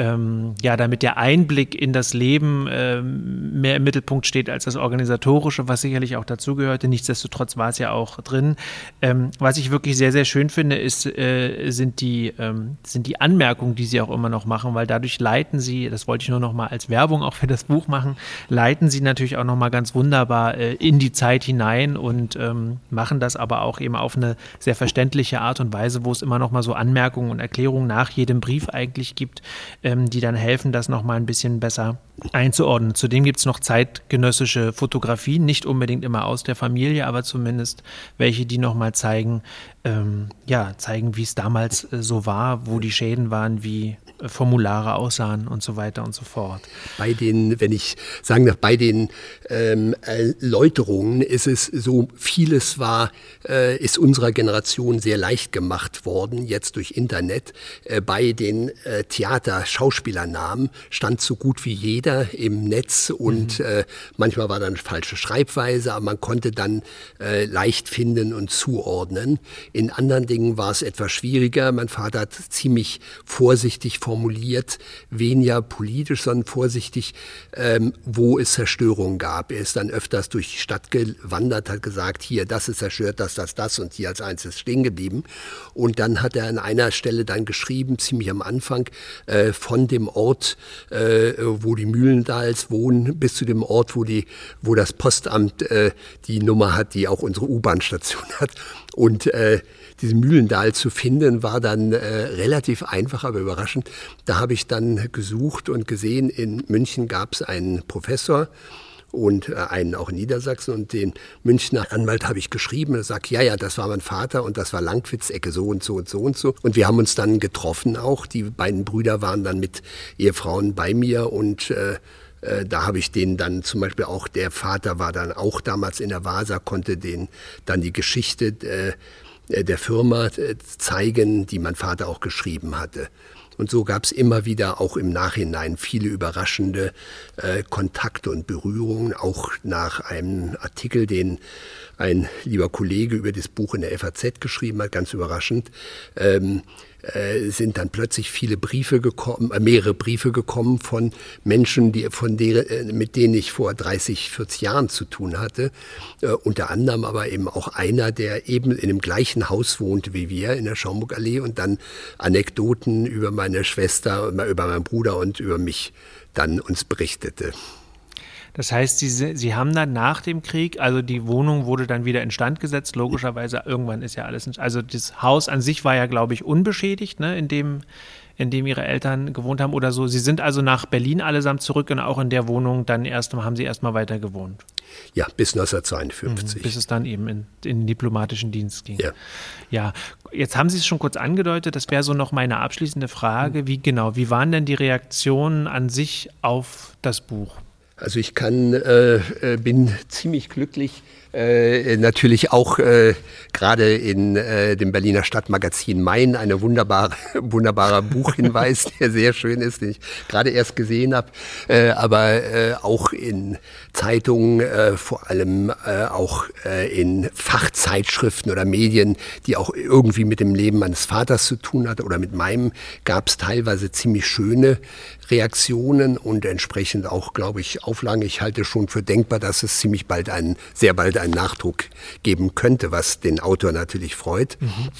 ähm, ja, damit der Einblick in das Leben ähm, mehr im Mittelpunkt steht als das Organisatorische, was sicherlich auch dazugehörte. Nichtsdestotrotz war es ja auch drin. Ähm, was ich wirklich sehr, sehr schön finde, ist, äh, sind, die, ähm, sind die Anmerkungen, die Sie auch immer noch machen, weil dadurch leiten Sie, das wollte ich nur noch mal als Werbung auch für das Buch machen, leiten Sie natürlich auch noch mal ganz wunderbar äh, in die Zeit hinein und ähm, machen das aber auch eben auf eine sehr verständliche Art und Weise, wo es immer noch mal so Anmerkungen und Erklärungen nach jedem Brief eigentlich gibt. Äh, ähm, die dann helfen, das nochmal ein bisschen besser einzuordnen. Zudem gibt es noch zeitgenössische Fotografien, nicht unbedingt immer aus der Familie, aber zumindest welche, die nochmal zeigen, ähm, ja, zeigen, wie es damals äh, so war, wo die Schäden waren, wie äh, Formulare aussahen und so weiter und so fort. Bei den, wenn ich sagen darf, bei den ähm, Erläuterungen ist es so, vieles war, äh, ist unserer Generation sehr leicht gemacht worden, jetzt durch Internet. Äh, bei den äh, Theater-Schauspielernamen stand so gut wie jeder im Netz und mhm. äh, manchmal war dann falsche Schreibweise, aber man konnte dann äh, leicht finden und zuordnen. In anderen Dingen war es etwas schwieriger. Mein Vater hat ziemlich vorsichtig formuliert, weniger politisch, sondern vorsichtig, ähm, wo es Zerstörungen gab. Er ist dann öfters durch die Stadt gewandert, hat gesagt, hier, das ist zerstört, das, das, das und hier als einziges stehen geblieben. Und dann hat er an einer Stelle dann geschrieben, ziemlich am Anfang, äh, von dem Ort, äh, wo die Mühlendals wohnen, bis zu dem Ort, wo, die, wo das Postamt äh, die Nummer hat, die auch unsere U-Bahn-Station hat. Und äh, diesen Mühlendal zu finden, war dann äh, relativ einfach, aber überraschend. Da habe ich dann gesucht und gesehen, in München gab es einen Professor, und äh, einen auch in Niedersachsen. Und den Münchner Anwalt habe ich geschrieben. Er sagt, ja, ja, das war mein Vater und das war Langwitz-Ecke so und so und so und so. Und wir haben uns dann getroffen auch. Die beiden Brüder waren dann mit Ehefrauen bei mir und äh, äh, da habe ich den dann zum Beispiel auch, der Vater war dann auch damals in der Vasa, konnte den dann die Geschichte äh, der Firma äh, zeigen, die mein Vater auch geschrieben hatte. Und so gab es immer wieder auch im Nachhinein viele überraschende äh, Kontakte und Berührungen, auch nach einem Artikel, den ein lieber Kollege über das Buch in der FAZ geschrieben hat, ganz überraschend. Ähm, äh, sind dann plötzlich viele Briefe gekommen, äh, mehrere Briefe gekommen von Menschen, die, von der, äh, mit denen ich vor 30, 40 Jahren zu tun hatte. Äh, unter anderem aber eben auch einer, der eben in dem gleichen Haus wohnte wie wir in der Schaumburgallee und dann Anekdoten über meine Schwester, über meinen Bruder und über mich dann uns berichtete. Das heißt, Sie, Sie haben dann nach dem Krieg, also die Wohnung wurde dann wieder instand gesetzt, logischerweise, irgendwann ist ja alles, also das Haus an sich war ja, glaube ich, unbeschädigt, ne, in dem, in dem Ihre Eltern gewohnt haben oder so. Sie sind also nach Berlin allesamt zurück und auch in der Wohnung dann erst, haben Sie erstmal weiter gewohnt. Ja, bis 1952. Mhm, bis es dann eben in, in, den diplomatischen Dienst ging. Ja. ja, jetzt haben Sie es schon kurz angedeutet, das wäre so noch meine abschließende Frage. Wie genau, wie waren denn die Reaktionen an sich auf das Buch? Also ich kann, äh, äh, bin ziemlich glücklich, äh, natürlich auch äh, gerade in äh, dem Berliner Stadtmagazin Main. Eine wunderbare, wunderbarer Buchhinweis, der sehr schön ist, den ich gerade erst gesehen habe, äh, aber äh, auch in Zeitungen, äh, vor allem äh, auch äh, in Fachzeitschriften oder Medien, die auch irgendwie mit dem Leben meines Vaters zu tun hat oder mit meinem, gab es teilweise ziemlich schöne Reaktionen und entsprechend auch, glaube ich, Auflagen. Ich halte schon für denkbar, dass es ziemlich bald einen, sehr bald einen Nachdruck geben könnte, was den Autor natürlich freut. Mhm.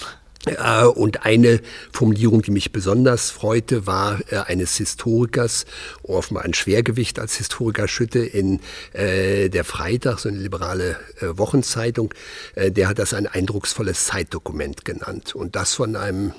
Und eine Formulierung, die mich besonders freute, war äh, eines Historikers, offenbar ein Schwergewicht als Historiker Schütte in äh, der Freitag, so eine liberale äh, Wochenzeitung. Der hat das ein eindrucksvolles Zeitdokument genannt. Und das von einem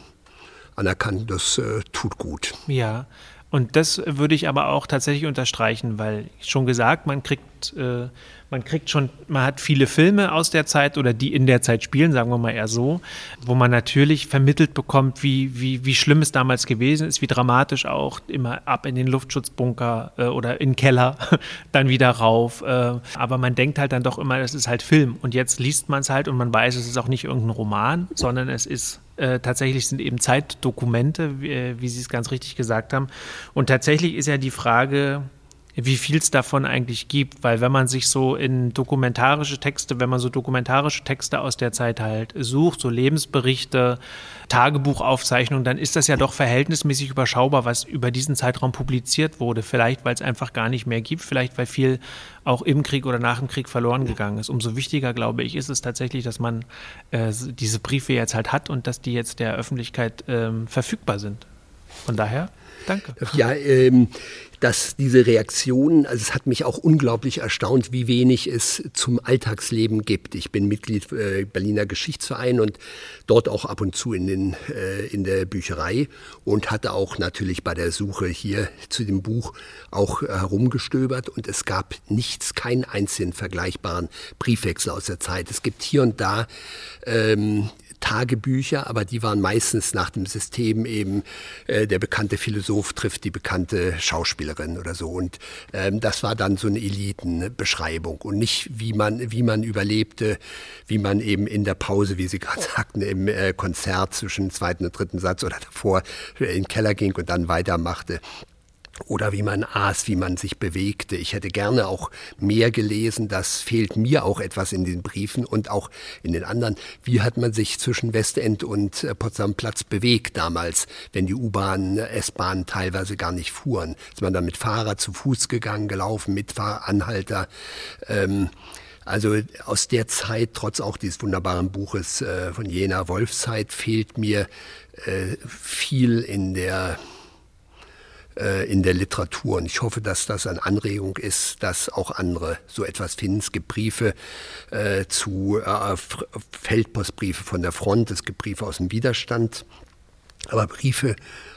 anerkannt, das tut gut. Ja, und das würde ich aber auch tatsächlich unterstreichen, weil schon gesagt, man kriegt, äh, man kriegt schon, man hat viele Filme aus der Zeit oder die in der Zeit spielen, sagen wir mal eher so, wo man natürlich vermittelt bekommt, wie, wie, wie schlimm es damals gewesen ist, wie dramatisch auch immer ab in den Luftschutzbunker äh, oder in den Keller, dann wieder rauf. Äh, aber man denkt halt dann doch immer, das ist halt Film. Und jetzt liest man es halt und man weiß, es ist auch nicht irgendein Roman, sondern es ist äh, tatsächlich sind eben Zeitdokumente, wie, äh, wie Sie es ganz richtig gesagt haben. Und tatsächlich ist ja die Frage, wie viel es davon eigentlich gibt, weil wenn man sich so in dokumentarische Texte, wenn man so dokumentarische Texte aus der Zeit halt sucht, so Lebensberichte, Tagebuchaufzeichnungen, dann ist das ja doch verhältnismäßig überschaubar, was über diesen Zeitraum publiziert wurde. Vielleicht, weil es einfach gar nicht mehr gibt, vielleicht, weil viel auch im Krieg oder nach dem Krieg verloren gegangen ist. Umso wichtiger, glaube ich, ist es tatsächlich, dass man äh, diese Briefe jetzt halt hat und dass die jetzt der Öffentlichkeit ähm, verfügbar sind. Von daher, danke. Ja, ähm, dass diese Reaktionen, also es hat mich auch unglaublich erstaunt, wie wenig es zum Alltagsleben gibt. Ich bin Mitglied äh, Berliner Geschichtsverein und dort auch ab und zu in, den, äh, in der Bücherei und hatte auch natürlich bei der Suche hier zu dem Buch auch herumgestöbert und es gab nichts, keinen einzigen vergleichbaren Briefwechsel aus der Zeit. Es gibt hier und da ähm, Tagebücher, aber die waren meistens nach dem System eben, äh, der bekannte Philosoph trifft die bekannte Schauspielerin oder so. Und ähm, das war dann so eine Elitenbeschreibung und nicht, wie man, wie man überlebte, wie man eben in der Pause, wie Sie gerade sagten, im äh, Konzert zwischen zweiten und dritten Satz oder davor in den Keller ging und dann weitermachte oder wie man aß, wie man sich bewegte. Ich hätte gerne auch mehr gelesen. Das fehlt mir auch etwas in den Briefen und auch in den anderen. Wie hat man sich zwischen Westend und äh, Potsdam Platz bewegt damals, wenn die U-Bahn, S-Bahn teilweise gar nicht fuhren? Ist man dann mit Fahrer zu Fuß gegangen, gelaufen, mit Anhalter? Ähm, also aus der Zeit, trotz auch dieses wunderbaren Buches äh, von Jena Wolfszeit, fehlt mir äh, viel in der äh, in der Literatur. Und ich hoffe, dass das eine Anregung ist, dass auch andere so etwas finden. Es gibt Briefe äh, zu äh, Feldpostbriefe von der Front, es gibt Briefe aus dem Widerstand, aber Briefe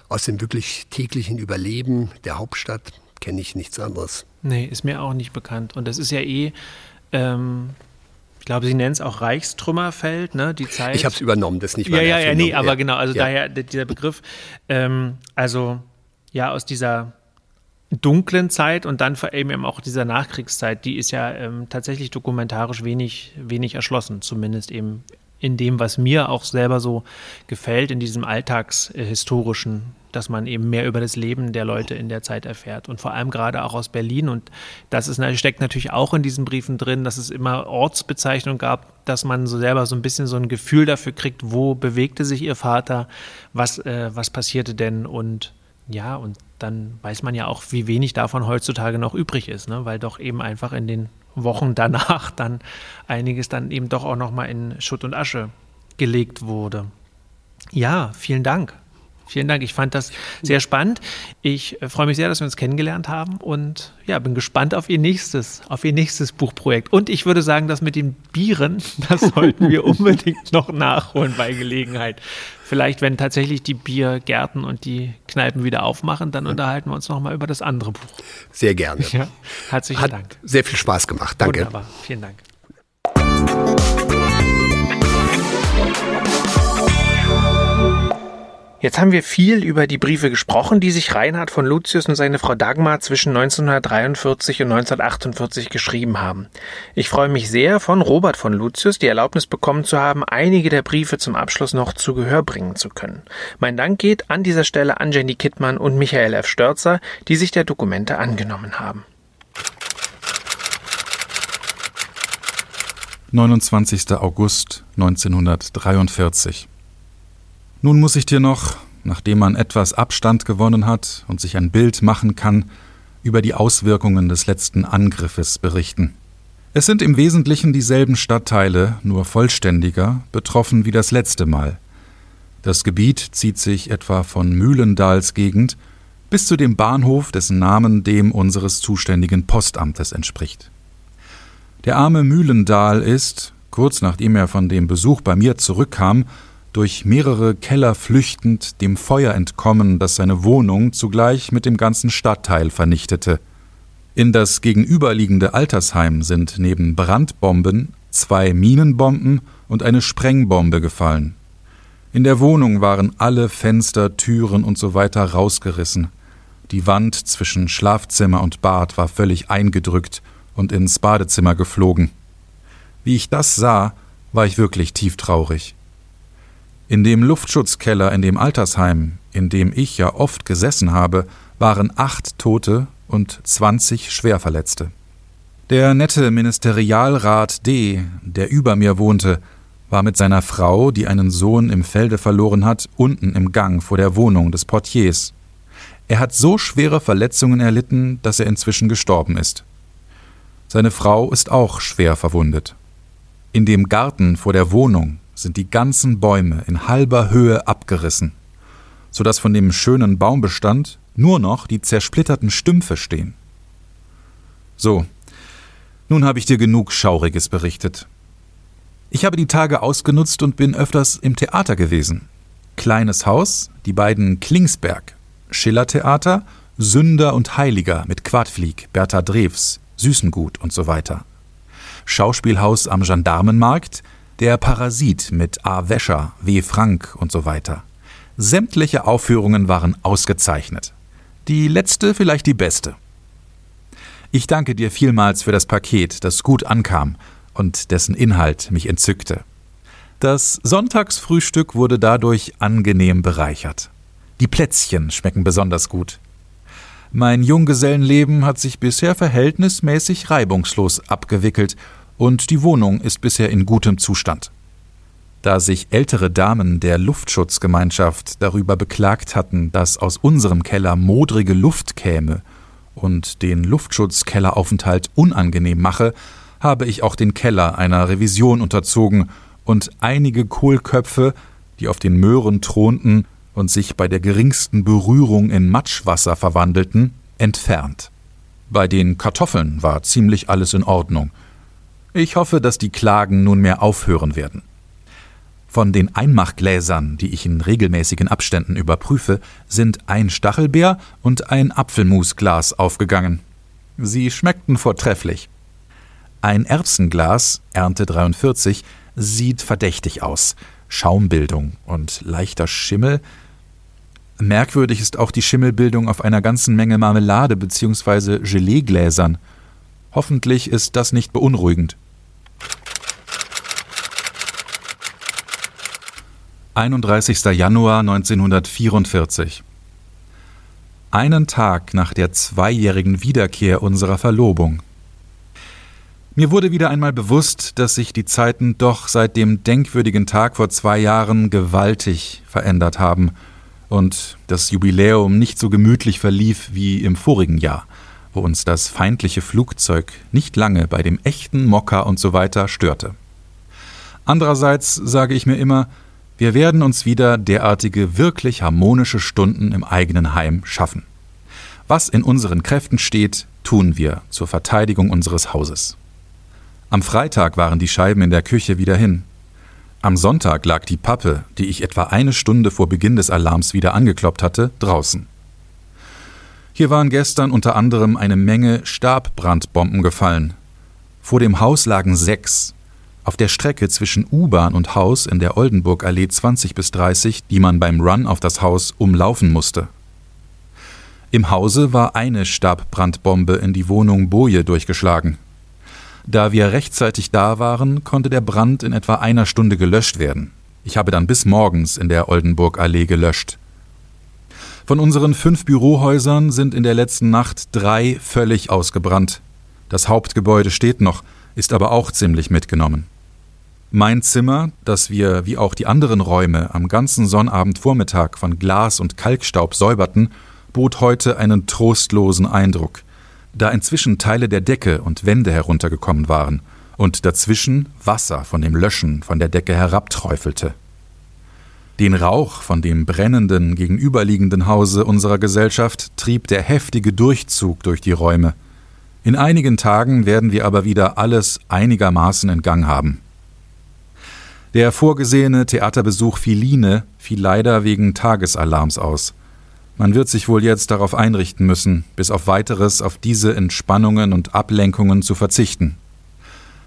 aus dem wirklich täglichen Überleben der Hauptstadt kenne ich nichts anderes. Nee, ist mir auch nicht bekannt. Und das ist ja eh. Ähm ich glaube, Sie nennen es auch Reichstrümmerfeld, ne? Die Zeit. Ich habe es übernommen, das nicht Ja, ja, ja, nee, aber genau, also ja. daher dieser Begriff. Ähm, also ja aus dieser dunklen Zeit und dann vor allem eben auch dieser Nachkriegszeit, die ist ja ähm, tatsächlich dokumentarisch wenig, wenig erschlossen, zumindest eben in dem, was mir auch selber so gefällt, in diesem alltagshistorischen, dass man eben mehr über das Leben der Leute in der Zeit erfährt und vor allem gerade auch aus Berlin und das ist, steckt natürlich auch in diesen Briefen drin, dass es immer Ortsbezeichnungen gab, dass man so selber so ein bisschen so ein Gefühl dafür kriegt, wo bewegte sich ihr Vater, was, äh, was passierte denn und ja, und dann weiß man ja auch, wie wenig davon heutzutage noch übrig ist, ne? weil doch eben einfach in den Wochen danach dann einiges dann eben doch auch nochmal in Schutt und Asche gelegt wurde. Ja, vielen Dank. Vielen Dank. Ich fand das sehr spannend. Ich äh, freue mich sehr, dass wir uns kennengelernt haben und ja, bin gespannt auf Ihr nächstes, auf Ihr nächstes Buchprojekt. Und ich würde sagen, das mit den Bieren, das sollten wir unbedingt noch nachholen bei Gelegenheit. Vielleicht, wenn tatsächlich die Biergärten und die Kneipen wieder aufmachen, dann unterhalten wir uns noch mal über das andere Buch. Sehr gerne. Ja, herzlichen Hat Dank. sehr viel Spaß gemacht. Danke. Wunderbar. Vielen Dank. Jetzt haben wir viel über die Briefe gesprochen, die sich Reinhard von Lucius und seine Frau Dagmar zwischen 1943 und 1948 geschrieben haben. Ich freue mich sehr, von Robert von Lucius die Erlaubnis bekommen zu haben, einige der Briefe zum Abschluss noch zu Gehör bringen zu können. Mein Dank geht an dieser Stelle an Jenny Kittmann und Michael F. Störzer, die sich der Dokumente angenommen haben. 29. August 1943. Nun muss ich dir noch, nachdem man etwas Abstand gewonnen hat und sich ein Bild machen kann, über die Auswirkungen des letzten Angriffes berichten. Es sind im Wesentlichen dieselben Stadtteile, nur vollständiger, betroffen wie das letzte Mal. Das Gebiet zieht sich etwa von Mühlendals Gegend bis zu dem Bahnhof, dessen Namen dem unseres zuständigen Postamtes entspricht. Der arme Mühlendahl ist, kurz nachdem er von dem Besuch bei mir zurückkam, durch mehrere Keller flüchtend dem Feuer entkommen, das seine Wohnung zugleich mit dem ganzen Stadtteil vernichtete. In das gegenüberliegende Altersheim sind neben Brandbomben zwei Minenbomben und eine Sprengbombe gefallen. In der Wohnung waren alle Fenster, Türen und so weiter rausgerissen. Die Wand zwischen Schlafzimmer und Bad war völlig eingedrückt und ins Badezimmer geflogen. Wie ich das sah, war ich wirklich tieftraurig. In dem Luftschutzkeller in dem Altersheim, in dem ich ja oft gesessen habe, waren acht Tote und zwanzig Schwerverletzte. Der nette Ministerialrat D., der über mir wohnte, war mit seiner Frau, die einen Sohn im Felde verloren hat, unten im Gang vor der Wohnung des Portiers. Er hat so schwere Verletzungen erlitten, dass er inzwischen gestorben ist. Seine Frau ist auch schwer verwundet. In dem Garten vor der Wohnung sind die ganzen Bäume in halber Höhe abgerissen, so dass von dem schönen Baumbestand nur noch die zersplitterten Stümpfe stehen. So, nun habe ich dir genug Schauriges berichtet. Ich habe die Tage ausgenutzt und bin öfters im Theater gewesen. Kleines Haus, die beiden Klingsberg, Schillertheater, Sünder und Heiliger mit Quadflieg, Bertha Drews, Süßengut und so weiter. Schauspielhaus am Gendarmenmarkt, der Parasit mit A. Wäscher, W. Frank und so weiter. Sämtliche Aufführungen waren ausgezeichnet. Die letzte vielleicht die beste. Ich danke dir vielmals für das Paket, das gut ankam und dessen Inhalt mich entzückte. Das Sonntagsfrühstück wurde dadurch angenehm bereichert. Die Plätzchen schmecken besonders gut. Mein Junggesellenleben hat sich bisher verhältnismäßig reibungslos abgewickelt und die Wohnung ist bisher in gutem Zustand. Da sich ältere Damen der Luftschutzgemeinschaft darüber beklagt hatten, dass aus unserem Keller modrige Luft käme und den Luftschutzkelleraufenthalt unangenehm mache, habe ich auch den Keller einer Revision unterzogen und einige Kohlköpfe, die auf den Möhren thronten und sich bei der geringsten Berührung in Matschwasser verwandelten, entfernt. Bei den Kartoffeln war ziemlich alles in Ordnung – ich hoffe, dass die Klagen nunmehr aufhören werden. Von den Einmachgläsern, die ich in regelmäßigen Abständen überprüfe, sind ein Stachelbeer und ein Apfelmusglas aufgegangen. Sie schmeckten vortrefflich. Ein Erbsenglas, Ernte 43, sieht verdächtig aus. Schaumbildung und leichter Schimmel. Merkwürdig ist auch die Schimmelbildung auf einer ganzen Menge Marmelade bzw. Geleegläsern. Hoffentlich ist das nicht beunruhigend. 31. Januar 1944. Einen Tag nach der zweijährigen Wiederkehr unserer Verlobung. Mir wurde wieder einmal bewusst, dass sich die Zeiten doch seit dem denkwürdigen Tag vor zwei Jahren gewaltig verändert haben und das Jubiläum nicht so gemütlich verlief wie im vorigen Jahr, wo uns das feindliche Flugzeug nicht lange bei dem echten Mokka und so weiter störte. Andererseits sage ich mir immer, Wir werden uns wieder derartige wirklich harmonische Stunden im eigenen Heim schaffen. Was in unseren Kräften steht, tun wir zur Verteidigung unseres Hauses. Am Freitag waren die Scheiben in der Küche wieder hin. Am Sonntag lag die Pappe, die ich etwa eine Stunde vor Beginn des Alarms wieder angekloppt hatte, draußen. Hier waren gestern unter anderem eine Menge Stabbrandbomben gefallen. Vor dem Haus lagen sechs. Auf der Strecke zwischen U-Bahn und Haus in der Oldenburgallee 20 bis 30, die man beim Run auf das Haus umlaufen musste. Im Hause war eine Stabbrandbombe in die Wohnung Boje durchgeschlagen. Da wir rechtzeitig da waren, konnte der Brand in etwa einer Stunde gelöscht werden. Ich habe dann bis morgens in der Oldenburgallee gelöscht. Von unseren fünf Bürohäusern sind in der letzten Nacht drei völlig ausgebrannt. Das Hauptgebäude steht noch, ist aber auch ziemlich mitgenommen. Mein Zimmer, das wir wie auch die anderen Räume am ganzen Sonnabendvormittag von Glas und Kalkstaub säuberten, bot heute einen trostlosen Eindruck, da inzwischen Teile der Decke und Wände heruntergekommen waren und dazwischen Wasser von dem Löschen von der Decke herabträufelte. Den Rauch von dem brennenden gegenüberliegenden Hause unserer Gesellschaft trieb der heftige Durchzug durch die Räume. In einigen Tagen werden wir aber wieder alles einigermaßen in Gang haben. Der vorgesehene Theaterbesuch Philine fiel leider wegen Tagesalarms aus. Man wird sich wohl jetzt darauf einrichten müssen, bis auf weiteres auf diese Entspannungen und Ablenkungen zu verzichten.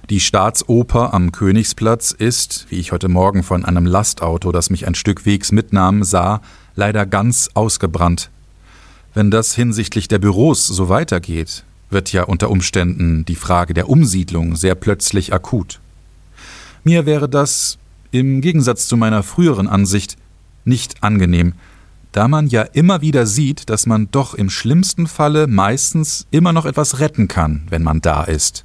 Die Staatsoper am Königsplatz ist, wie ich heute Morgen von einem Lastauto, das mich ein Stück Wegs mitnahm, sah, leider ganz ausgebrannt. Wenn das hinsichtlich der Büros so weitergeht, wird ja unter Umständen die Frage der Umsiedlung sehr plötzlich akut. Mir wäre das, im Gegensatz zu meiner früheren Ansicht, nicht angenehm, da man ja immer wieder sieht, dass man doch im schlimmsten Falle meistens immer noch etwas retten kann, wenn man da ist.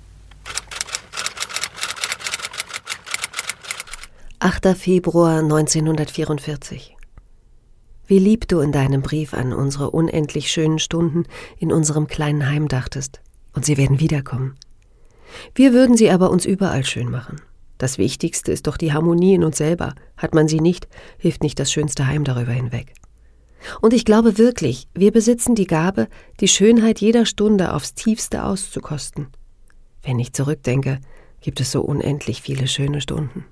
8. Februar 1944 Wie lieb du in deinem Brief an unsere unendlich schönen Stunden in unserem kleinen Heim dachtest, und sie werden wiederkommen. Wir würden sie aber uns überall schön machen. Das Wichtigste ist doch die Harmonie in uns selber. Hat man sie nicht, hilft nicht das schönste Heim darüber hinweg. Und ich glaube wirklich, wir besitzen die Gabe, die Schönheit jeder Stunde aufs tiefste auszukosten. Wenn ich zurückdenke, gibt es so unendlich viele schöne Stunden.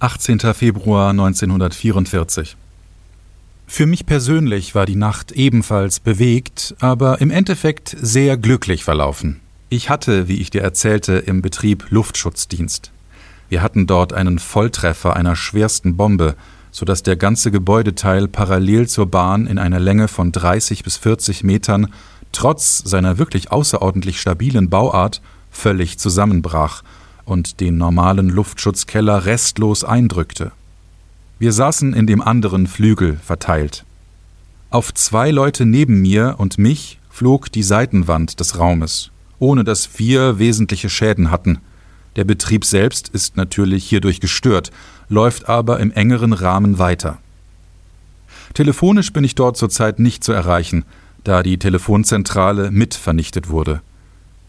18. Februar 1944. Für mich persönlich war die Nacht ebenfalls bewegt, aber im Endeffekt sehr glücklich verlaufen. Ich hatte, wie ich dir erzählte, im Betrieb Luftschutzdienst. Wir hatten dort einen Volltreffer einer schwersten Bombe, so dass der ganze Gebäudeteil parallel zur Bahn in einer Länge von 30 bis 40 Metern trotz seiner wirklich außerordentlich stabilen Bauart völlig zusammenbrach und den normalen Luftschutzkeller restlos eindrückte. Wir saßen in dem anderen Flügel verteilt. Auf zwei Leute neben mir und mich flog die Seitenwand des Raumes, ohne dass wir wesentliche Schäden hatten. Der Betrieb selbst ist natürlich hierdurch gestört, läuft aber im engeren Rahmen weiter. Telefonisch bin ich dort zurzeit nicht zu erreichen, da die Telefonzentrale mit vernichtet wurde.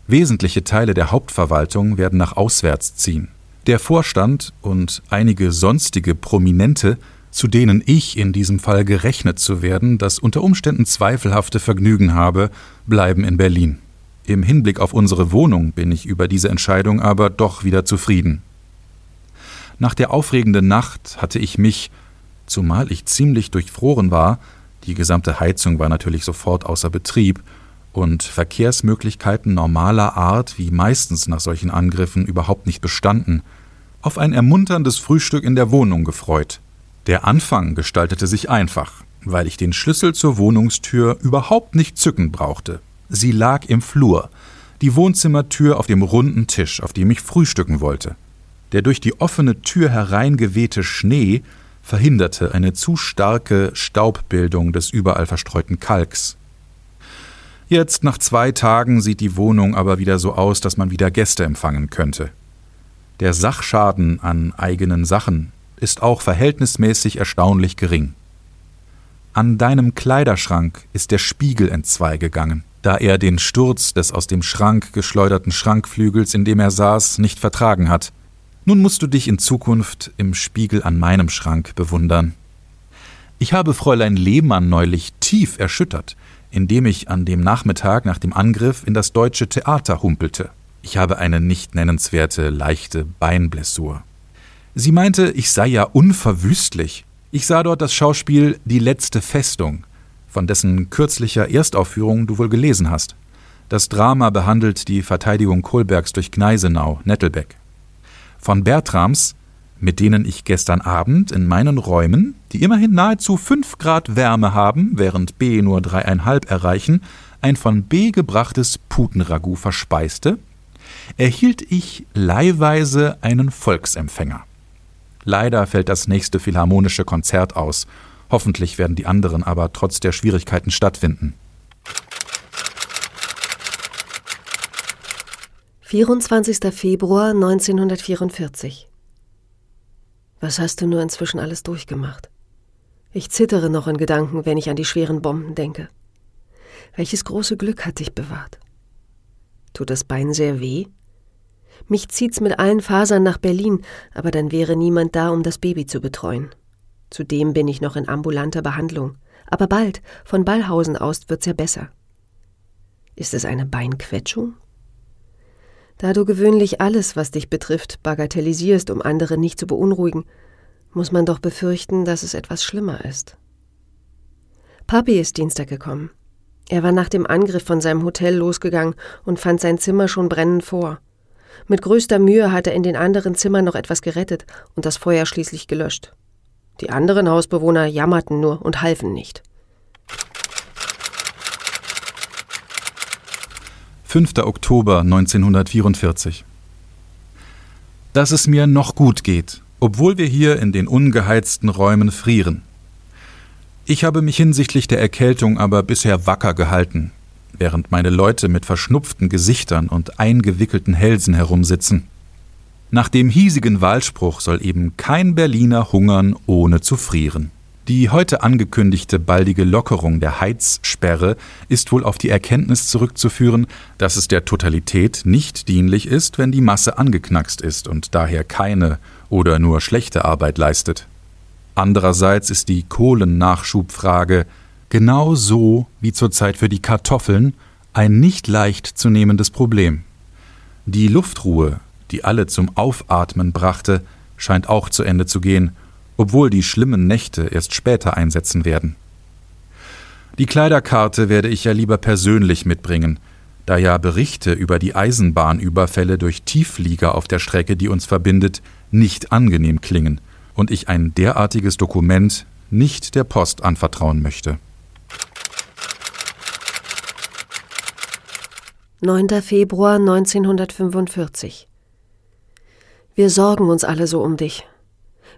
Wesentliche Teile der Hauptverwaltung werden nach auswärts ziehen. Der Vorstand und einige sonstige Prominente, zu denen ich in diesem Fall gerechnet zu werden, das unter Umständen zweifelhafte Vergnügen habe, bleiben in Berlin. Im Hinblick auf unsere Wohnung bin ich über diese Entscheidung aber doch wieder zufrieden. Nach der aufregenden Nacht hatte ich mich, zumal ich ziemlich durchfroren war, die gesamte Heizung war natürlich sofort außer Betrieb, und Verkehrsmöglichkeiten normaler Art, wie meistens nach solchen Angriffen, überhaupt nicht bestanden, auf ein ermunterndes Frühstück in der Wohnung gefreut. Der Anfang gestaltete sich einfach, weil ich den Schlüssel zur Wohnungstür überhaupt nicht zücken brauchte. Sie lag im Flur, die Wohnzimmertür auf dem runden Tisch, auf dem ich frühstücken wollte. Der durch die offene Tür hereingewehte Schnee verhinderte eine zu starke Staubbildung des überall verstreuten Kalks. Jetzt nach zwei Tagen sieht die Wohnung aber wieder so aus, dass man wieder Gäste empfangen könnte. Der Sachschaden an eigenen Sachen ist auch verhältnismäßig erstaunlich gering. An deinem Kleiderschrank ist der Spiegel entzweigegangen, da er den Sturz des aus dem Schrank geschleuderten Schrankflügels, in dem er saß, nicht vertragen hat. Nun musst du dich in Zukunft im Spiegel an meinem Schrank bewundern. Ich habe Fräulein Lehmann neulich tief erschüttert, indem ich an dem Nachmittag nach dem Angriff in das deutsche Theater humpelte. Ich habe eine nicht nennenswerte, leichte Beinblessur. Sie meinte, ich sei ja unverwüstlich. Ich sah dort das Schauspiel Die letzte Festung, von dessen kürzlicher Erstaufführung du wohl gelesen hast. Das Drama behandelt die Verteidigung Kohlbergs durch Gneisenau, Nettelbeck. Von Bertrams, mit denen ich gestern Abend in meinen Räumen, die immerhin nahezu fünf Grad Wärme haben, während B nur dreieinhalb erreichen, ein von B gebrachtes Putenragout verspeiste, erhielt ich leihweise einen Volksempfänger. Leider fällt das nächste philharmonische Konzert aus. Hoffentlich werden die anderen aber trotz der Schwierigkeiten stattfinden. 24. Februar 1944 Was hast du nur inzwischen alles durchgemacht? Ich zittere noch in Gedanken, wenn ich an die schweren Bomben denke. Welches große Glück hat dich bewahrt? Tut das Bein sehr weh? Mich zieht's mit allen Fasern nach Berlin, aber dann wäre niemand da, um das Baby zu betreuen. Zudem bin ich noch in ambulanter Behandlung. Aber bald, von Ballhausen aus, wird's ja besser. Ist es eine Beinquetschung? Da du gewöhnlich alles, was dich betrifft, bagatellisierst, um andere nicht zu beunruhigen, muss man doch befürchten, dass es etwas schlimmer ist. Papi ist Dienstag gekommen. Er war nach dem Angriff von seinem Hotel losgegangen und fand sein Zimmer schon brennend vor. Mit größter Mühe hat er in den anderen Zimmern noch etwas gerettet und das Feuer schließlich gelöscht. Die anderen Hausbewohner jammerten nur und halfen nicht. 5. Oktober 1944 Dass es mir noch gut geht, obwohl wir hier in den ungeheizten Räumen frieren. Ich habe mich hinsichtlich der Erkältung aber bisher wacker gehalten, während meine Leute mit verschnupften Gesichtern und eingewickelten Hälsen herumsitzen. Nach dem hiesigen Wahlspruch soll eben kein Berliner hungern, ohne zu frieren. Die heute angekündigte baldige Lockerung der Heizsperre ist wohl auf die Erkenntnis zurückzuführen, dass es der Totalität nicht dienlich ist, wenn die Masse angeknackst ist und daher keine oder nur schlechte Arbeit leistet. Andererseits ist die Kohlennachschubfrage genau so wie zurzeit für die Kartoffeln ein nicht leicht zu nehmendes Problem. Die Luftruhe, die alle zum Aufatmen brachte, scheint auch zu Ende zu gehen, obwohl die schlimmen Nächte erst später einsetzen werden. Die Kleiderkarte werde ich ja lieber persönlich mitbringen, da ja Berichte über die Eisenbahnüberfälle durch Tiefflieger auf der Strecke, die uns verbindet, nicht angenehm klingen und ich ein derartiges Dokument nicht der Post anvertrauen möchte. 9. Februar 1945 Wir sorgen uns alle so um dich.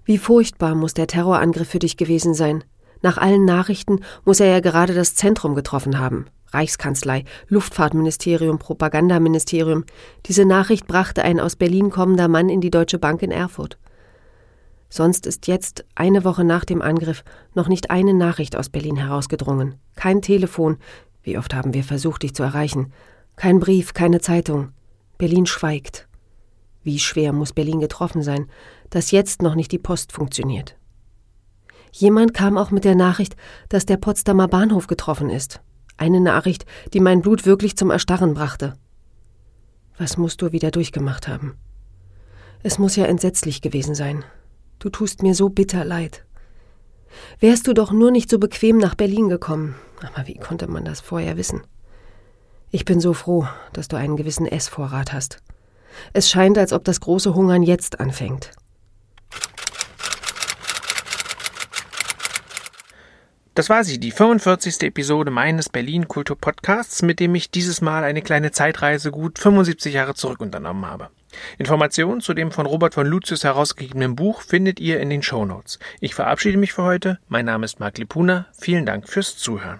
Wie furchtbar muss der Terrorangriff für dich gewesen sein. Nach allen Nachrichten muss er ja gerade das Zentrum getroffen haben. Reichskanzlei, Luftfahrtministerium, Propagandaministerium. Diese Nachricht brachte ein aus Berlin kommender Mann in die Deutsche Bank in Erfurt. Sonst ist jetzt, eine Woche nach dem Angriff, noch nicht eine Nachricht aus Berlin herausgedrungen. Kein Telefon. Wie oft haben wir versucht, dich zu erreichen? Kein Brief, keine Zeitung. Berlin schweigt. Wie schwer muss Berlin getroffen sein, dass jetzt noch nicht die Post funktioniert. Jemand kam auch mit der Nachricht, dass der Potsdamer Bahnhof getroffen ist. Eine Nachricht, die mein Blut wirklich zum Erstarren brachte. Was musst du wieder durchgemacht haben? Es muss ja entsetzlich gewesen sein. Du tust mir so bitter leid. Wärst du doch nur nicht so bequem nach Berlin gekommen. Aber wie konnte man das vorher wissen? Ich bin so froh, dass du einen gewissen Essvorrat hast. Es scheint, als ob das große Hungern jetzt anfängt. Das war sie, die 45. Episode meines Berlin Kultur Podcasts, mit dem ich dieses Mal eine kleine Zeitreise gut 75 Jahre zurück unternommen habe. Informationen zu dem von Robert von Lucius herausgegebenen Buch findet ihr in den Show Notes. Ich verabschiede mich für heute. Mein Name ist Marc Lipuna. Vielen Dank fürs Zuhören.